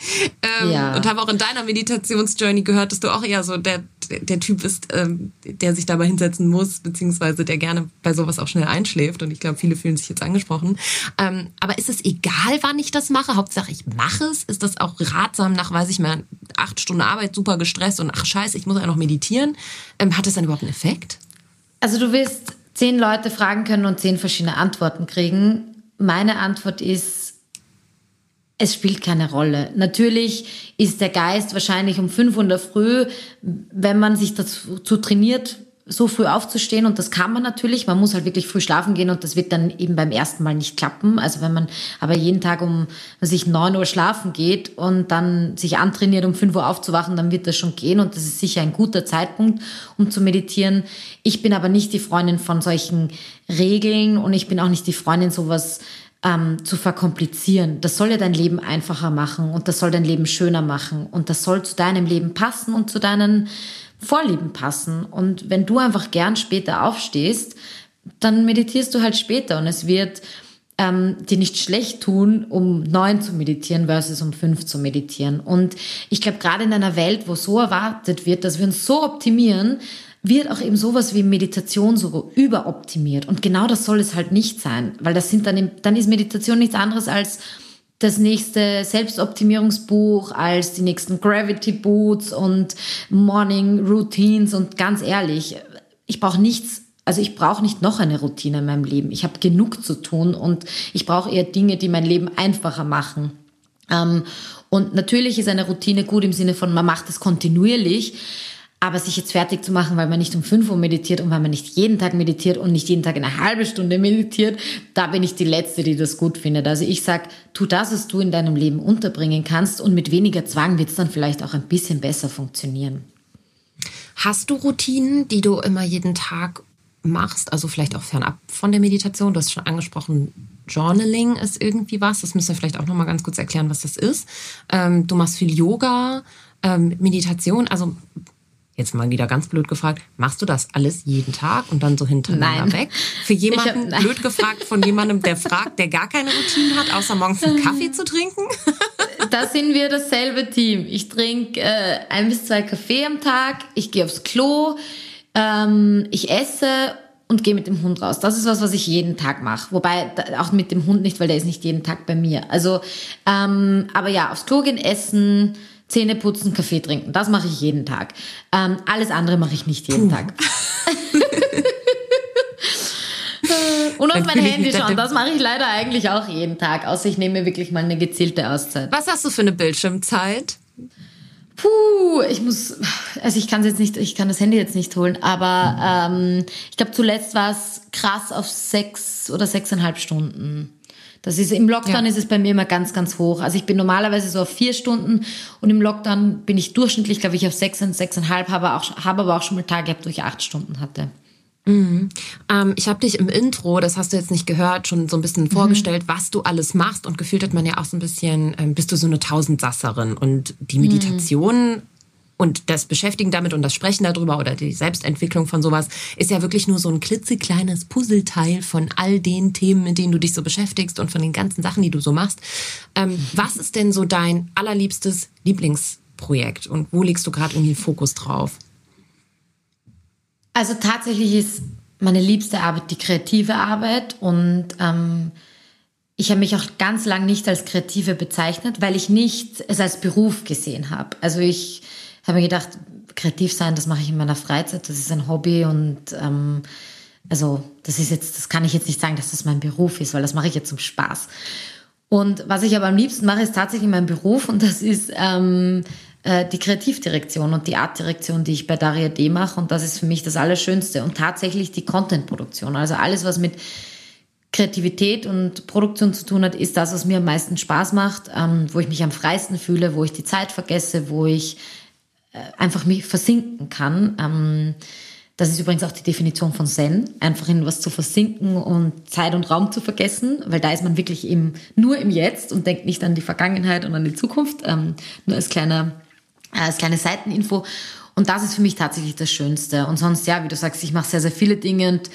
Ähm, ja. Und habe auch in deiner Meditationsjourney gehört, dass du auch eher so der, der Typ bist, ähm, der sich dabei hinsetzen muss, beziehungsweise der gerne bei sowas auch schnell einschläft. Und ich glaube, viele fühlen sich jetzt angesprochen. Ähm, aber ist es egal, wann ich das mache? Hauptsache, ich mache es. Ist das auch ratsam nach, weiß ich mal, acht Stunden Arbeit, super gestresst und ach scheiße, ich muss ja noch meditieren? Ähm, hat das dann überhaupt einen Effekt? Also du wirst zehn Leute fragen können und zehn verschiedene Antworten kriegen. Meine Antwort ist, es spielt keine Rolle. Natürlich ist der Geist wahrscheinlich um 5 Uhr in der Früh, wenn man sich dazu trainiert, so früh aufzustehen und das kann man natürlich. Man muss halt wirklich früh schlafen gehen und das wird dann eben beim ersten Mal nicht klappen. Also wenn man aber jeden Tag um sich 9 Uhr schlafen geht und dann sich antrainiert, um 5 Uhr aufzuwachen, dann wird das schon gehen und das ist sicher ein guter Zeitpunkt, um zu meditieren. Ich bin aber nicht die Freundin von solchen Regeln und ich bin auch nicht die Freundin sowas ähm, zu verkomplizieren. Das soll ja dein Leben einfacher machen und das soll dein Leben schöner machen und das soll zu deinem Leben passen und zu deinen Vorlieben passen. Und wenn du einfach gern später aufstehst, dann meditierst du halt später und es wird ähm, dir nicht schlecht tun, um neun zu meditieren versus um fünf zu meditieren. Und ich glaube, gerade in einer Welt, wo so erwartet wird, dass wir uns so optimieren, wird auch eben sowas wie Meditation so überoptimiert. Und genau das soll es halt nicht sein, weil das sind dann, dann ist Meditation nichts anderes als das nächste Selbstoptimierungsbuch, als die nächsten Gravity Boots und Morning Routines und ganz ehrlich, ich brauche nichts also ich brauche nicht noch eine Routine in meinem Leben. Ich habe genug zu tun und ich brauche eher Dinge, die mein Leben einfacher machen. Ähm, und natürlich ist eine Routine gut im Sinne von, man macht es kontinuierlich. Aber sich jetzt fertig zu machen, weil man nicht um 5 Uhr meditiert und weil man nicht jeden Tag meditiert und nicht jeden Tag eine halbe Stunde meditiert, da bin ich die Letzte, die das gut findet. Also ich sag, tu das, was du in deinem Leben unterbringen kannst und mit weniger Zwang wird es dann vielleicht auch ein bisschen besser funktionieren. Hast du Routinen, die du immer jeden Tag machst, also vielleicht auch fernab von der Meditation? Du hast schon angesprochen, Journaling ist irgendwie was. Das müssen wir vielleicht auch noch mal ganz kurz erklären, was das ist. Ähm, du machst viel Yoga, ähm, Meditation. Also Jetzt mal wieder ganz blöd gefragt, machst du das alles jeden Tag und dann so hintereinander nein. weg? Für jemanden, hab, blöd gefragt von jemandem, der fragt, der gar keine Routine hat, außer morgens einen Kaffee zu trinken? da sind wir dasselbe Team. Ich trinke äh, ein bis zwei Kaffee am Tag, ich gehe aufs Klo, ähm, ich esse und gehe mit dem Hund raus. Das ist was, was ich jeden Tag mache. Wobei auch mit dem Hund nicht, weil der ist nicht jeden Tag bei mir. Also, ähm, aber ja, aufs Klo gehen, essen, Zähne putzen, Kaffee trinken. Das mache ich jeden Tag. Ähm, alles andere mache ich nicht jeden Puh. Tag. Und auf mein Handy schauen. Das mache ich leider eigentlich auch jeden Tag. Außer ich nehme wirklich mal eine gezielte Auszeit. Was hast du für eine Bildschirmzeit? Puh, ich muss, also ich kann jetzt nicht, ich kann das Handy jetzt nicht holen, aber ähm, ich glaube zuletzt war es krass auf sechs oder sechseinhalb Stunden. Das ist im Lockdown ja. ist es bei mir immer ganz, ganz hoch. Also ich bin normalerweise so auf vier Stunden und im Lockdown bin ich durchschnittlich, glaube ich, auf sechs und sechseinhalb, habe auch, habe aber auch schon mal Tage gehabt, wo ich acht Stunden hatte. Mhm. Ähm, ich habe dich im Intro, das hast du jetzt nicht gehört, schon so ein bisschen mhm. vorgestellt, was du alles machst und gefühlt hat man ja auch so ein bisschen, ähm, bist du so eine Tausendsasserin und die Meditation mhm. Und das Beschäftigen damit und das Sprechen darüber oder die Selbstentwicklung von sowas ist ja wirklich nur so ein klitzekleines Puzzleteil von all den Themen, mit denen du dich so beschäftigst und von den ganzen Sachen, die du so machst. Ähm, was ist denn so dein allerliebstes Lieblingsprojekt und wo legst du gerade irgendwie Fokus drauf? Also tatsächlich ist meine liebste Arbeit die kreative Arbeit und ähm, ich habe mich auch ganz lang nicht als Kreative bezeichnet, weil ich nicht es als Beruf gesehen habe. Also ich habe mir gedacht, kreativ sein, das mache ich in meiner Freizeit, das ist ein Hobby und ähm, also das ist jetzt, das kann ich jetzt nicht sagen, dass das mein Beruf ist, weil das mache ich jetzt zum Spaß. Und was ich aber am liebsten mache, ist tatsächlich mein Beruf und das ist ähm, äh, die Kreativdirektion und die Artdirektion, die ich bei Daria D mache. Und das ist für mich das Allerschönste. Und tatsächlich die Contentproduktion. Also alles, was mit Kreativität und Produktion zu tun hat, ist das, was mir am meisten Spaß macht, ähm, wo ich mich am freisten fühle, wo ich die Zeit vergesse, wo ich einfach mich versinken kann. Ähm, das ist übrigens auch die Definition von Zen, einfach in was zu versinken und Zeit und Raum zu vergessen, weil da ist man wirklich im, nur im Jetzt und denkt nicht an die Vergangenheit und an die Zukunft. Ähm, nur als kleiner äh, als kleine Seiteninfo. Und das ist für mich tatsächlich das Schönste. Und sonst, ja, wie du sagst, ich mache sehr, sehr viele Dinge und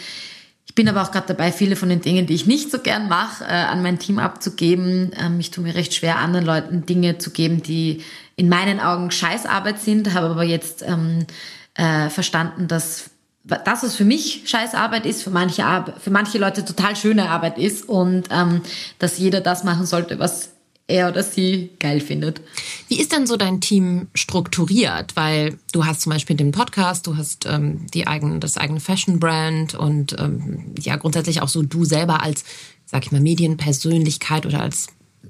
ich bin aber auch gerade dabei, viele von den Dingen, die ich nicht so gern mache, äh, an mein Team abzugeben. Ähm, ich tue mir recht schwer, anderen Leuten Dinge zu geben, die in meinen Augen Scheißarbeit sind, habe aber jetzt ähm, äh, verstanden, dass das, was für mich Scheißarbeit ist, für manche, Ar für manche Leute total schöne Arbeit ist und ähm, dass jeder das machen sollte, was er oder sie geil findet. Wie ist denn so dein Team strukturiert? Weil du hast zum Beispiel den Podcast, du hast ähm, die eigene, das eigene Fashion-Brand und ähm, ja grundsätzlich auch so du selber als, sag ich mal, Medienpersönlichkeit oder als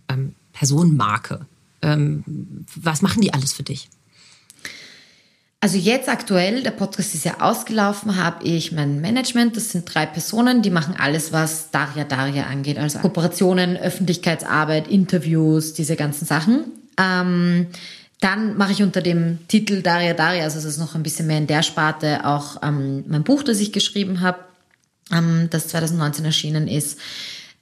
ähm, Personenmarke. Ähm, was machen die alles für dich? Also jetzt aktuell, der Podcast ist ja ausgelaufen, habe ich mein Management. Das sind drei Personen, die machen alles, was Daria Daria angeht. Also Kooperationen, Öffentlichkeitsarbeit, Interviews, diese ganzen Sachen. Ähm, dann mache ich unter dem Titel Daria Daria, also es ist noch ein bisschen mehr in der Sparte, auch ähm, mein Buch, das ich geschrieben habe, ähm, das 2019 erschienen ist.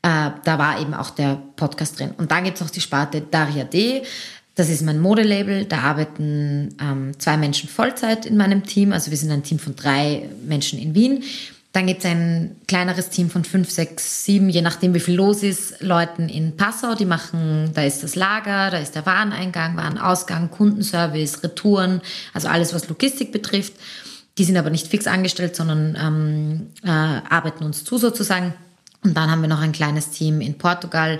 Äh, da war eben auch der Podcast drin. Und dann gibt's noch die Sparte Daria D. Das ist mein Modelabel. Da arbeiten ähm, zwei Menschen Vollzeit in meinem Team. Also wir sind ein Team von drei Menschen in Wien. Dann gibt es ein kleineres Team von fünf, sechs, sieben, je nachdem wie viel los ist, Leuten in Passau. Die machen, da ist das Lager, da ist der Wareneingang, Warenausgang, Kundenservice, Retouren, also alles, was Logistik betrifft. Die sind aber nicht fix angestellt, sondern ähm, äh, arbeiten uns zu sozusagen. Und dann haben wir noch ein kleines Team in Portugal,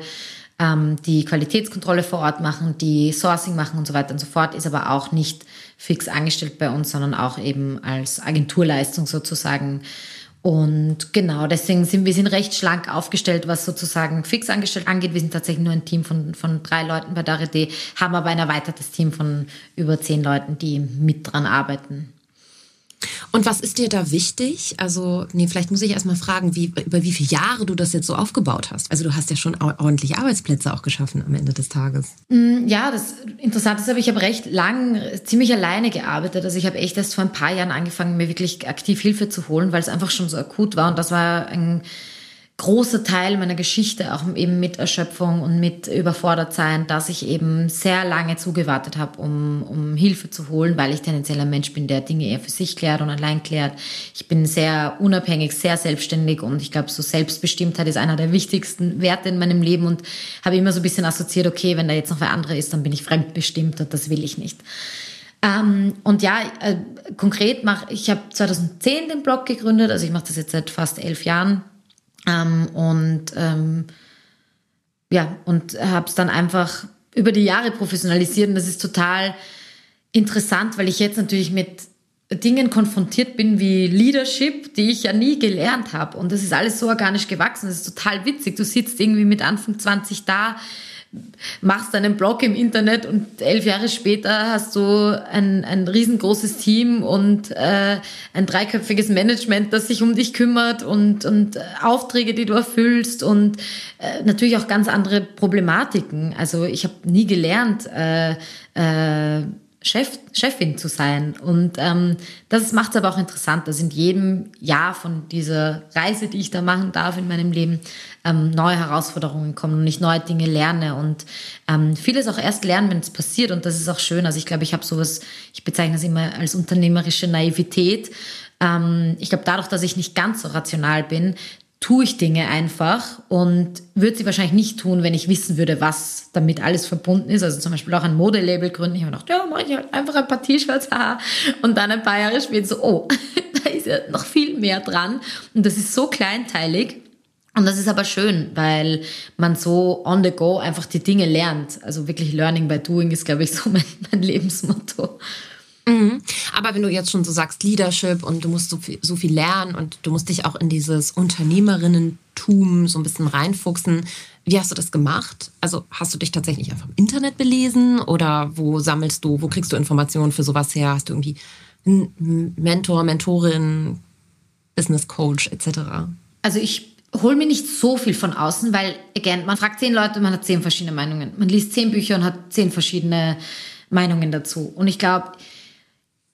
die Qualitätskontrolle vor Ort machen, die Sourcing machen und so weiter und so fort, ist aber auch nicht fix angestellt bei uns, sondern auch eben als Agenturleistung sozusagen. Und genau, deswegen sind wir sind recht schlank aufgestellt, was sozusagen fix angestellt angeht. Wir sind tatsächlich nur ein Team von, von drei Leuten bei Darité, haben aber ein erweitertes Team von über zehn Leuten, die mit dran arbeiten. Und was ist dir da wichtig? Also, nee, vielleicht muss ich erst mal fragen, wie, über wie viele Jahre du das jetzt so aufgebaut hast. Also, du hast ja schon ordentliche Arbeitsplätze auch geschaffen am Ende des Tages. Mm, ja, das Interessante ist aber, ich habe recht lang ziemlich alleine gearbeitet. Also, ich habe echt erst vor ein paar Jahren angefangen, mir wirklich aktiv Hilfe zu holen, weil es einfach schon so akut war. Und das war ein großer Teil meiner Geschichte, auch eben mit Erschöpfung und mit überfordert sein, dass ich eben sehr lange zugewartet habe, um, um Hilfe zu holen, weil ich tendenziell ein Mensch bin, der Dinge eher für sich klärt und allein klärt. Ich bin sehr unabhängig, sehr selbstständig und ich glaube, so Selbstbestimmtheit ist einer der wichtigsten Werte in meinem Leben und habe immer so ein bisschen assoziiert, okay, wenn da jetzt noch wer andere ist, dann bin ich fremdbestimmt und das will ich nicht. Ähm, und ja, äh, konkret mache ich habe 2010 den Blog gegründet, also ich mache das jetzt seit fast elf Jahren ähm, und ähm, ja und habe es dann einfach über die Jahre professionalisiert und das ist total interessant, weil ich jetzt natürlich mit Dingen konfrontiert bin wie Leadership, die ich ja nie gelernt habe. Und das ist alles so organisch gewachsen. Das ist total witzig. Du sitzt irgendwie mit Anfang 20 da, machst einen Blog im Internet und elf Jahre später hast du ein, ein riesengroßes Team und äh, ein dreiköpfiges Management, das sich um dich kümmert und, und Aufträge, die du erfüllst und äh, natürlich auch ganz andere Problematiken. Also ich habe nie gelernt, äh, äh, Chef, Chefin zu sein. Und ähm, das macht es aber auch interessant, dass in jedem Jahr von dieser Reise, die ich da machen darf in meinem Leben, ähm, neue Herausforderungen kommen und ich neue Dinge lerne und ähm, vieles auch erst lernen, wenn es passiert. Und das ist auch schön. Also ich glaube, ich habe sowas, ich bezeichne es immer als unternehmerische Naivität. Ähm, ich glaube, dadurch, dass ich nicht ganz so rational bin, tue ich Dinge einfach und würde sie wahrscheinlich nicht tun, wenn ich wissen würde, was damit alles verbunden ist. Also zum Beispiel auch ein Modelabel gründen. Ich habe gedacht, ja, mache ich halt einfach ein paar T-Shirts, und dann ein paar Jahre später so, oh, da ist ja noch viel mehr dran und das ist so kleinteilig. Und das ist aber schön, weil man so on the go einfach die Dinge lernt. Also wirklich Learning by Doing ist, glaube ich, so mein, mein Lebensmotto. Mhm. Aber wenn du jetzt schon so sagst, Leadership und du musst so viel, so viel lernen und du musst dich auch in dieses Unternehmerinnentum so ein bisschen reinfuchsen, wie hast du das gemacht? Also hast du dich tatsächlich einfach im Internet belesen oder wo sammelst du, wo kriegst du Informationen für sowas her? Hast du irgendwie einen Mentor, Mentorin, Business Coach etc.? Also ich hole mir nicht so viel von außen, weil, again, man fragt zehn Leute man hat zehn verschiedene Meinungen. Man liest zehn Bücher und hat zehn verschiedene Meinungen dazu. Und ich glaube,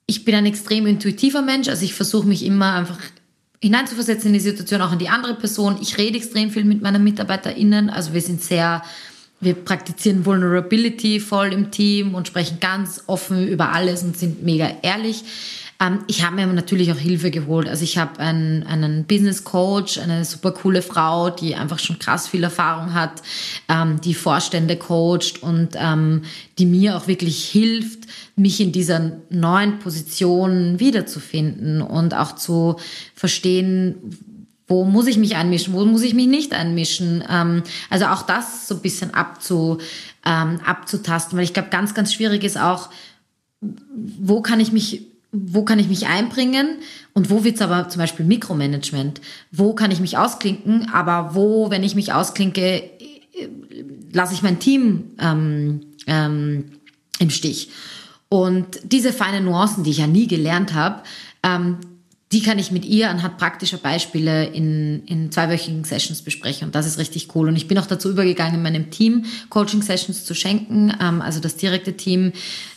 ich bin ein extrem intuitiver Mensch, also ich versuche mich immer einfach hineinzuversetzen in die Situation, auch in die andere Person. Ich rede extrem viel mit meinen MitarbeiterInnen, also wir sind sehr, wir praktizieren Vulnerability voll im Team und sprechen ganz offen über alles und sind mega ehrlich. Ähm, ich habe mir natürlich auch Hilfe geholt. Also ich habe einen, einen Business Coach, eine super coole Frau, die einfach schon krass viel Erfahrung hat, ähm, die Vorstände coacht und ähm, die mir auch wirklich hilft, mich in dieser neuen Position wiederzufinden und auch zu verstehen, wo muss ich mich einmischen, wo muss ich mich nicht einmischen. Ähm, also auch das so ein bisschen abzu, ähm, abzutasten, weil ich glaube, ganz, ganz schwierig ist auch, wo kann ich mich wo kann ich mich einbringen und wo wird es aber zum Beispiel Mikromanagement? Wo kann ich mich ausklinken, aber wo, wenn ich mich ausklinke, lasse ich mein Team ähm, ähm, im Stich? Und diese feinen Nuancen, die ich ja nie gelernt habe, ähm, die kann ich mit ihr anhand praktischer Beispiele in, in zweiwöchigen Sessions besprechen. Und das ist richtig cool. Und ich bin auch dazu übergegangen, meinem Team Coaching-Sessions zu schenken. Ähm, also das direkte Team,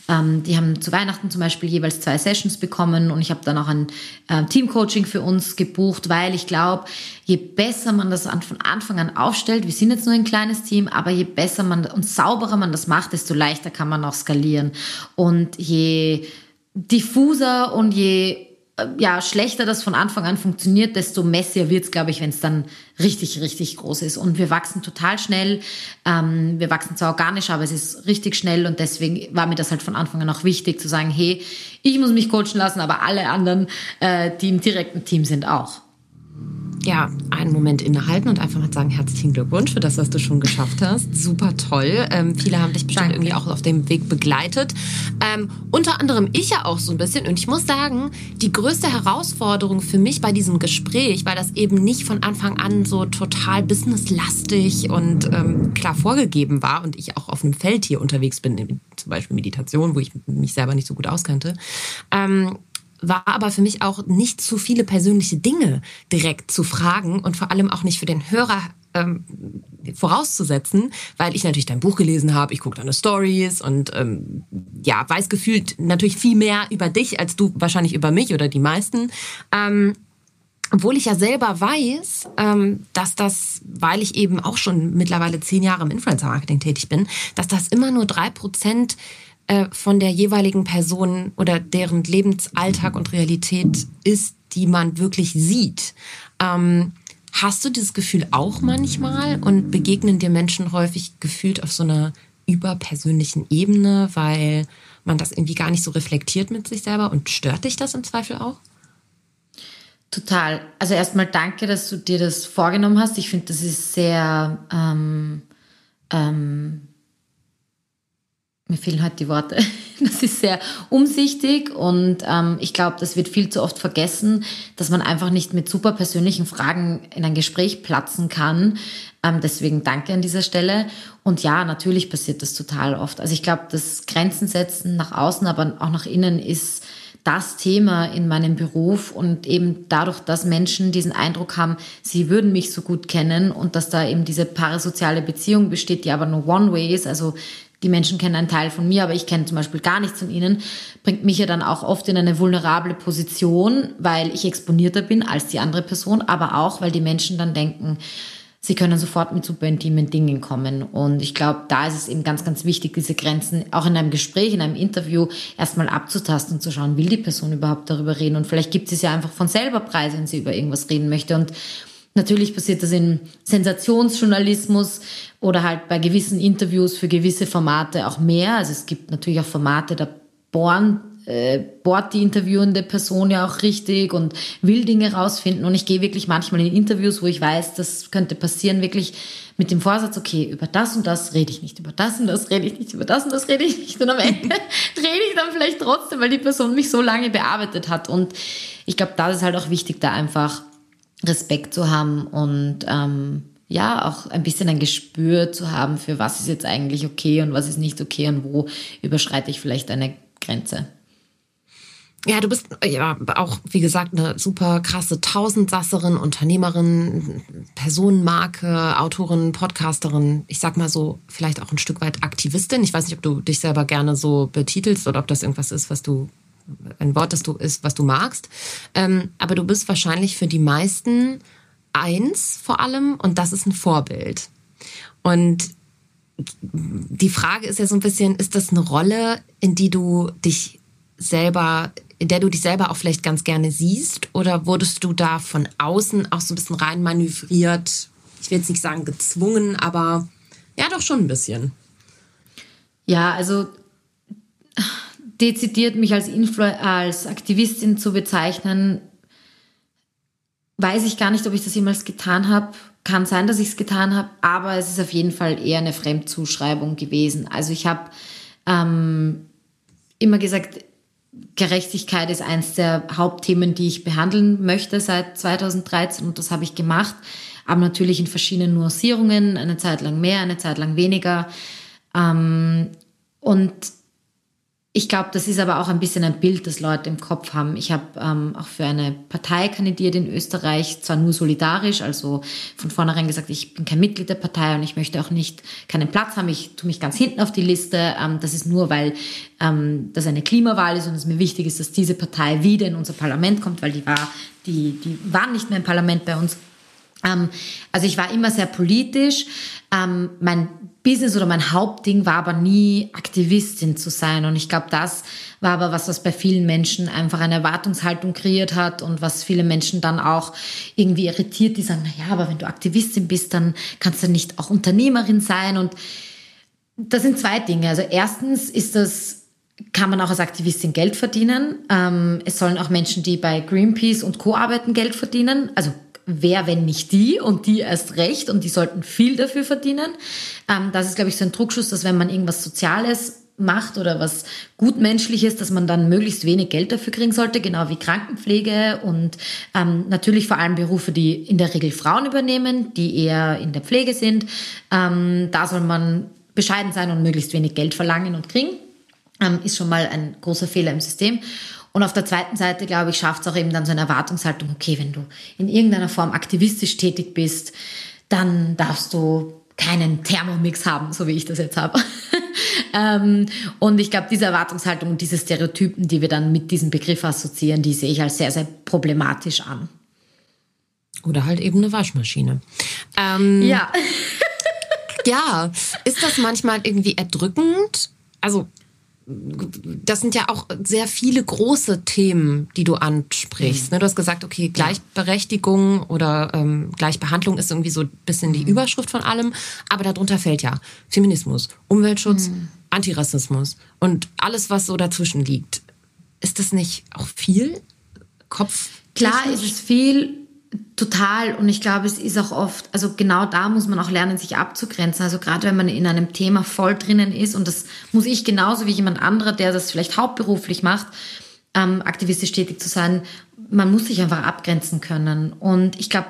ähm, die haben zu Weihnachten zum Beispiel jeweils zwei Sessions bekommen. Und ich habe dann auch ein äh, Team-Coaching für uns gebucht, weil ich glaube, je besser man das von Anfang an aufstellt, wir sind jetzt nur ein kleines Team, aber je besser man und sauberer man das macht, desto leichter kann man auch skalieren. Und je diffuser und je ja, schlechter das von Anfang an funktioniert, desto messier wird es, glaube ich, wenn es dann richtig, richtig groß ist. Und wir wachsen total schnell. Ähm, wir wachsen zwar organisch, aber es ist richtig schnell und deswegen war mir das halt von Anfang an auch wichtig zu sagen, hey, ich muss mich coachen lassen, aber alle anderen, äh, die im direkten Team sind, auch ja, einen Moment innehalten und einfach mal sagen, herzlichen Glückwunsch für das, was du schon geschafft hast. Super toll. Ähm, viele haben dich bestimmt Danke. irgendwie auch auf dem Weg begleitet. Ähm, unter anderem ich ja auch so ein bisschen. Und ich muss sagen, die größte Herausforderung für mich bei diesem Gespräch, weil das eben nicht von Anfang an so total businesslastig und ähm, klar vorgegeben war und ich auch auf einem Feld hier unterwegs bin, zum Beispiel Meditation, wo ich mich selber nicht so gut auskannte, ähm, war aber für mich auch nicht zu viele persönliche Dinge direkt zu fragen und vor allem auch nicht für den Hörer ähm, vorauszusetzen, weil ich natürlich dein Buch gelesen habe, ich gucke deine Stories und ähm, ja, weiß gefühlt natürlich viel mehr über dich als du wahrscheinlich über mich oder die meisten. Ähm, obwohl ich ja selber weiß, ähm, dass das, weil ich eben auch schon mittlerweile zehn Jahre im Influencer-Marketing tätig bin, dass das immer nur drei Prozent äh, von der jeweiligen Person oder deren Lebensalltag und Realität ist, die man wirklich sieht. Ähm, hast du dieses Gefühl auch manchmal und begegnen dir Menschen häufig gefühlt auf so einer überpersönlichen Ebene, weil man das irgendwie gar nicht so reflektiert mit sich selber? Und stört dich das im Zweifel auch? Total. Also erstmal danke, dass du dir das vorgenommen hast. Ich finde, das ist sehr, ähm, ähm, mir fehlen halt die Worte. Das ist sehr umsichtig und ähm, ich glaube, das wird viel zu oft vergessen, dass man einfach nicht mit super persönlichen Fragen in ein Gespräch platzen kann. Ähm, deswegen danke an dieser Stelle. Und ja, natürlich passiert das total oft. Also ich glaube, das Grenzen setzen nach außen, aber auch nach innen ist das Thema in meinem Beruf und eben dadurch, dass Menschen diesen Eindruck haben, sie würden mich so gut kennen und dass da eben diese parasoziale Beziehung besteht, die aber nur One-Way ist, also die Menschen kennen einen Teil von mir, aber ich kenne zum Beispiel gar nichts von ihnen, bringt mich ja dann auch oft in eine vulnerable Position, weil ich exponierter bin als die andere Person, aber auch, weil die Menschen dann denken, sie können sofort mit super intimen Dingen kommen. Und ich glaube, da ist es eben ganz, ganz wichtig, diese Grenzen auch in einem Gespräch, in einem Interview erstmal abzutasten und zu schauen, will die Person überhaupt darüber reden? Und vielleicht gibt es ja einfach von selber Preis, wenn sie über irgendwas reden möchte. Und Natürlich passiert das in Sensationsjournalismus oder halt bei gewissen Interviews für gewisse Formate auch mehr. Also es gibt natürlich auch Formate, da bohren, äh, bohrt die interviewende Person ja auch richtig und will Dinge rausfinden. Und ich gehe wirklich manchmal in Interviews, wo ich weiß, das könnte passieren, wirklich mit dem Vorsatz, okay, über das und das rede ich nicht, über das und das rede ich nicht, über das und das rede ich nicht. Und am Ende rede ich dann vielleicht trotzdem, weil die Person mich so lange bearbeitet hat. Und ich glaube, da ist halt auch wichtig, da einfach Respekt zu haben und ähm, ja, auch ein bisschen ein Gespür zu haben, für was ist jetzt eigentlich okay und was ist nicht okay und wo überschreite ich vielleicht eine Grenze. Ja, du bist ja auch, wie gesagt, eine super krasse Tausendsasserin, Unternehmerin, Personenmarke, Autorin, Podcasterin. Ich sag mal so, vielleicht auch ein Stück weit Aktivistin. Ich weiß nicht, ob du dich selber gerne so betitelst oder ob das irgendwas ist, was du ein Wort, das du ist, was du magst. Ähm, aber du bist wahrscheinlich für die meisten eins vor allem und das ist ein Vorbild. Und die Frage ist ja so ein bisschen, ist das eine Rolle, in die du dich selber, in der du dich selber auch vielleicht ganz gerne siehst? Oder wurdest du da von außen auch so ein bisschen rein manövriert? Ich will jetzt nicht sagen gezwungen, aber ja, doch schon ein bisschen. Ja, also dezidiert mich als, Influ als Aktivistin zu bezeichnen, weiß ich gar nicht, ob ich das jemals getan habe. Kann sein, dass ich es getan habe, aber es ist auf jeden Fall eher eine Fremdzuschreibung gewesen. Also ich habe ähm, immer gesagt, Gerechtigkeit ist eines der Hauptthemen, die ich behandeln möchte seit 2013 und das habe ich gemacht. Aber natürlich in verschiedenen Nuancierungen, eine Zeit lang mehr, eine Zeit lang weniger. Ähm, und ich glaube, das ist aber auch ein bisschen ein Bild, das Leute im Kopf haben. Ich habe ähm, auch für eine Partei kandidiert in Österreich, zwar nur solidarisch, also von vornherein gesagt, ich bin kein Mitglied der Partei und ich möchte auch nicht keinen Platz haben. Ich tue mich ganz hinten auf die Liste. Ähm, das ist nur, weil ähm, das eine Klimawahl ist und es mir wichtig ist, dass diese Partei wieder in unser Parlament kommt, weil die war, die, die waren nicht mehr im Parlament bei uns. Ähm, also ich war immer sehr politisch. Ähm, mein Business oder mein Hauptding war aber nie Aktivistin zu sein. Und ich glaube, das war aber was, was bei vielen Menschen einfach eine Erwartungshaltung kreiert hat und was viele Menschen dann auch irgendwie irritiert, die sagen, na ja, aber wenn du Aktivistin bist, dann kannst du nicht auch Unternehmerin sein. Und das sind zwei Dinge. Also erstens ist das kann man auch als Aktivistin Geld verdienen. Ähm, es sollen auch Menschen, die bei Greenpeace und Co. arbeiten, Geld verdienen. Also wer, wenn nicht die und die erst recht und die sollten viel dafür verdienen. Ähm, das ist, glaube ich, so ein Druckschuss, dass wenn man irgendwas Soziales macht oder was gutmenschliches, dass man dann möglichst wenig Geld dafür kriegen sollte, genau wie Krankenpflege und ähm, natürlich vor allem Berufe, die in der Regel Frauen übernehmen, die eher in der Pflege sind. Ähm, da soll man bescheiden sein und möglichst wenig Geld verlangen und kriegen. Ähm, ist schon mal ein großer Fehler im System. Und auf der zweiten Seite, glaube ich, schafft es auch eben dann so eine Erwartungshaltung, okay, wenn du in irgendeiner Form aktivistisch tätig bist, dann darfst du keinen Thermomix haben, so wie ich das jetzt habe. ähm, und ich glaube, diese Erwartungshaltung und diese Stereotypen, die wir dann mit diesem Begriff assoziieren, die sehe ich als sehr, sehr problematisch an. Oder halt eben eine Waschmaschine. Ähm, ja. ja, ist das manchmal irgendwie erdrückend? Also das sind ja auch sehr viele große Themen, die du ansprichst. Mhm. Du hast gesagt, okay, Gleichberechtigung oder ähm, Gleichbehandlung ist irgendwie so ein bisschen die mhm. Überschrift von allem, aber darunter fällt ja Feminismus, Umweltschutz, mhm. Antirassismus und alles, was so dazwischen liegt. Ist das nicht auch viel Kopf? Klar ist es viel, total. Und ich glaube, es ist auch oft, also genau da muss man auch lernen, sich abzugrenzen. Also gerade wenn man in einem Thema voll drinnen ist, und das muss ich genauso wie jemand anderer, der das vielleicht hauptberuflich macht, ähm, aktivistisch tätig zu sein, man muss sich einfach abgrenzen können. Und ich glaube,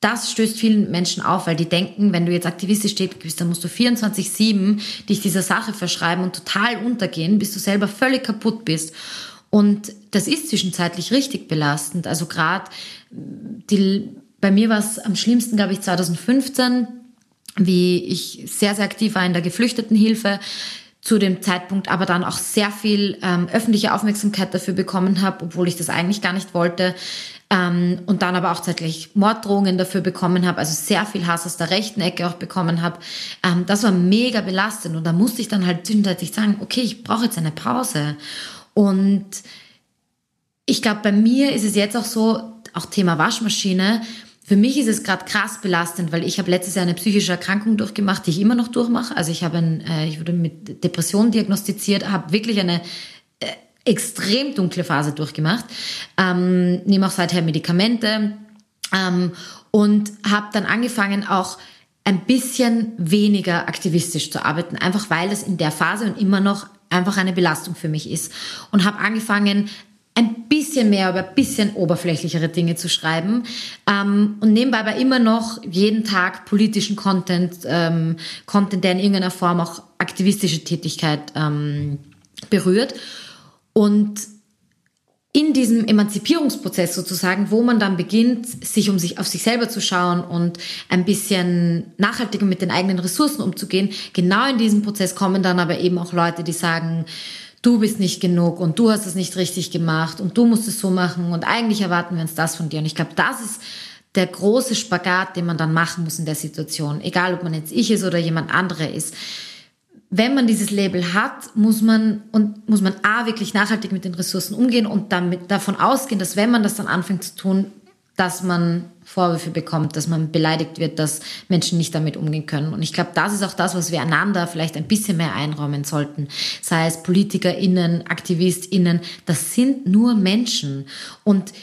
das stößt vielen Menschen auf, weil die denken, wenn du jetzt aktivistisch tätig bist, dann musst du 24-7 dich dieser Sache verschreiben und total untergehen, bis du selber völlig kaputt bist. Und das ist zwischenzeitlich richtig belastend. Also gerade bei mir war es am schlimmsten, glaube ich, 2015, wie ich sehr, sehr aktiv war in der Geflüchtetenhilfe zu dem Zeitpunkt aber dann auch sehr viel ähm, öffentliche Aufmerksamkeit dafür bekommen habe, obwohl ich das eigentlich gar nicht wollte. Ähm, und dann aber auch zeitgleich Morddrohungen dafür bekommen habe, also sehr viel Hass aus der rechten Ecke auch bekommen habe. Ähm, das war mega belastend und da musste ich dann halt zwischenzeitlich sagen, okay, ich brauche jetzt eine Pause. Und ich glaube, bei mir ist es jetzt auch so, auch Thema Waschmaschine, für mich ist es gerade krass belastend, weil ich habe letztes Jahr eine psychische Erkrankung durchgemacht, die ich immer noch durchmache. Also ich habe, ein, äh, ich wurde mit Depression diagnostiziert, habe wirklich eine äh, extrem dunkle Phase durchgemacht, ähm, nehme auch seither Medikamente ähm, und habe dann angefangen auch ein bisschen weniger aktivistisch zu arbeiten, einfach weil es in der Phase und immer noch einfach eine Belastung für mich ist. Und habe angefangen, ein bisschen mehr über ein bisschen oberflächlichere Dinge zu schreiben ähm, und nebenbei aber immer noch jeden Tag politischen Content, ähm, Content, der in irgendeiner Form auch aktivistische Tätigkeit ähm, berührt. Und in diesem Emanzipierungsprozess sozusagen, wo man dann beginnt, sich um sich auf sich selber zu schauen und ein bisschen nachhaltiger mit den eigenen Ressourcen umzugehen, genau in diesem Prozess kommen dann aber eben auch Leute, die sagen, du bist nicht genug und du hast es nicht richtig gemacht und du musst es so machen und eigentlich erwarten wir uns das von dir. Und ich glaube, das ist der große Spagat, den man dann machen muss in der Situation, egal ob man jetzt ich ist oder jemand andere ist wenn man dieses Label hat, muss man und muss man a wirklich nachhaltig mit den Ressourcen umgehen und damit davon ausgehen, dass wenn man das dann anfängt zu tun, dass man Vorwürfe bekommt, dass man beleidigt wird, dass Menschen nicht damit umgehen können. Und ich glaube, das ist auch das, was wir einander vielleicht ein bisschen mehr einräumen sollten. Sei es PolitikerInnen, AktivistInnen, das sind nur Menschen. Und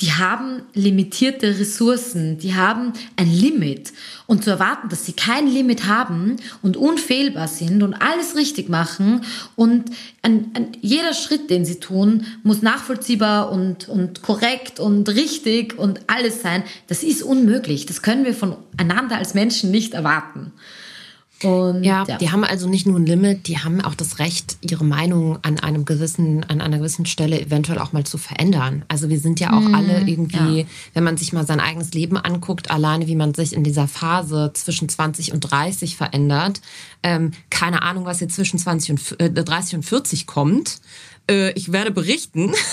die haben limitierte Ressourcen, die haben ein Limit. Und zu erwarten, dass sie kein Limit haben und unfehlbar sind und alles richtig machen und an, an jeder Schritt, den sie tun, muss nachvollziehbar und, und korrekt und richtig und alles sein, das ist unmöglich. Das können wir voneinander als Menschen nicht erwarten. Und, ja, ja, die haben also nicht nur ein Limit, die haben auch das Recht, ihre Meinung an einem gewissen, an einer gewissen Stelle eventuell auch mal zu verändern. Also wir sind ja auch mm, alle irgendwie, ja. wenn man sich mal sein eigenes Leben anguckt, alleine wie man sich in dieser Phase zwischen 20 und 30 verändert. Ähm, keine Ahnung, was jetzt zwischen 20 und äh, 30 und 40 kommt. Äh, ich werde berichten.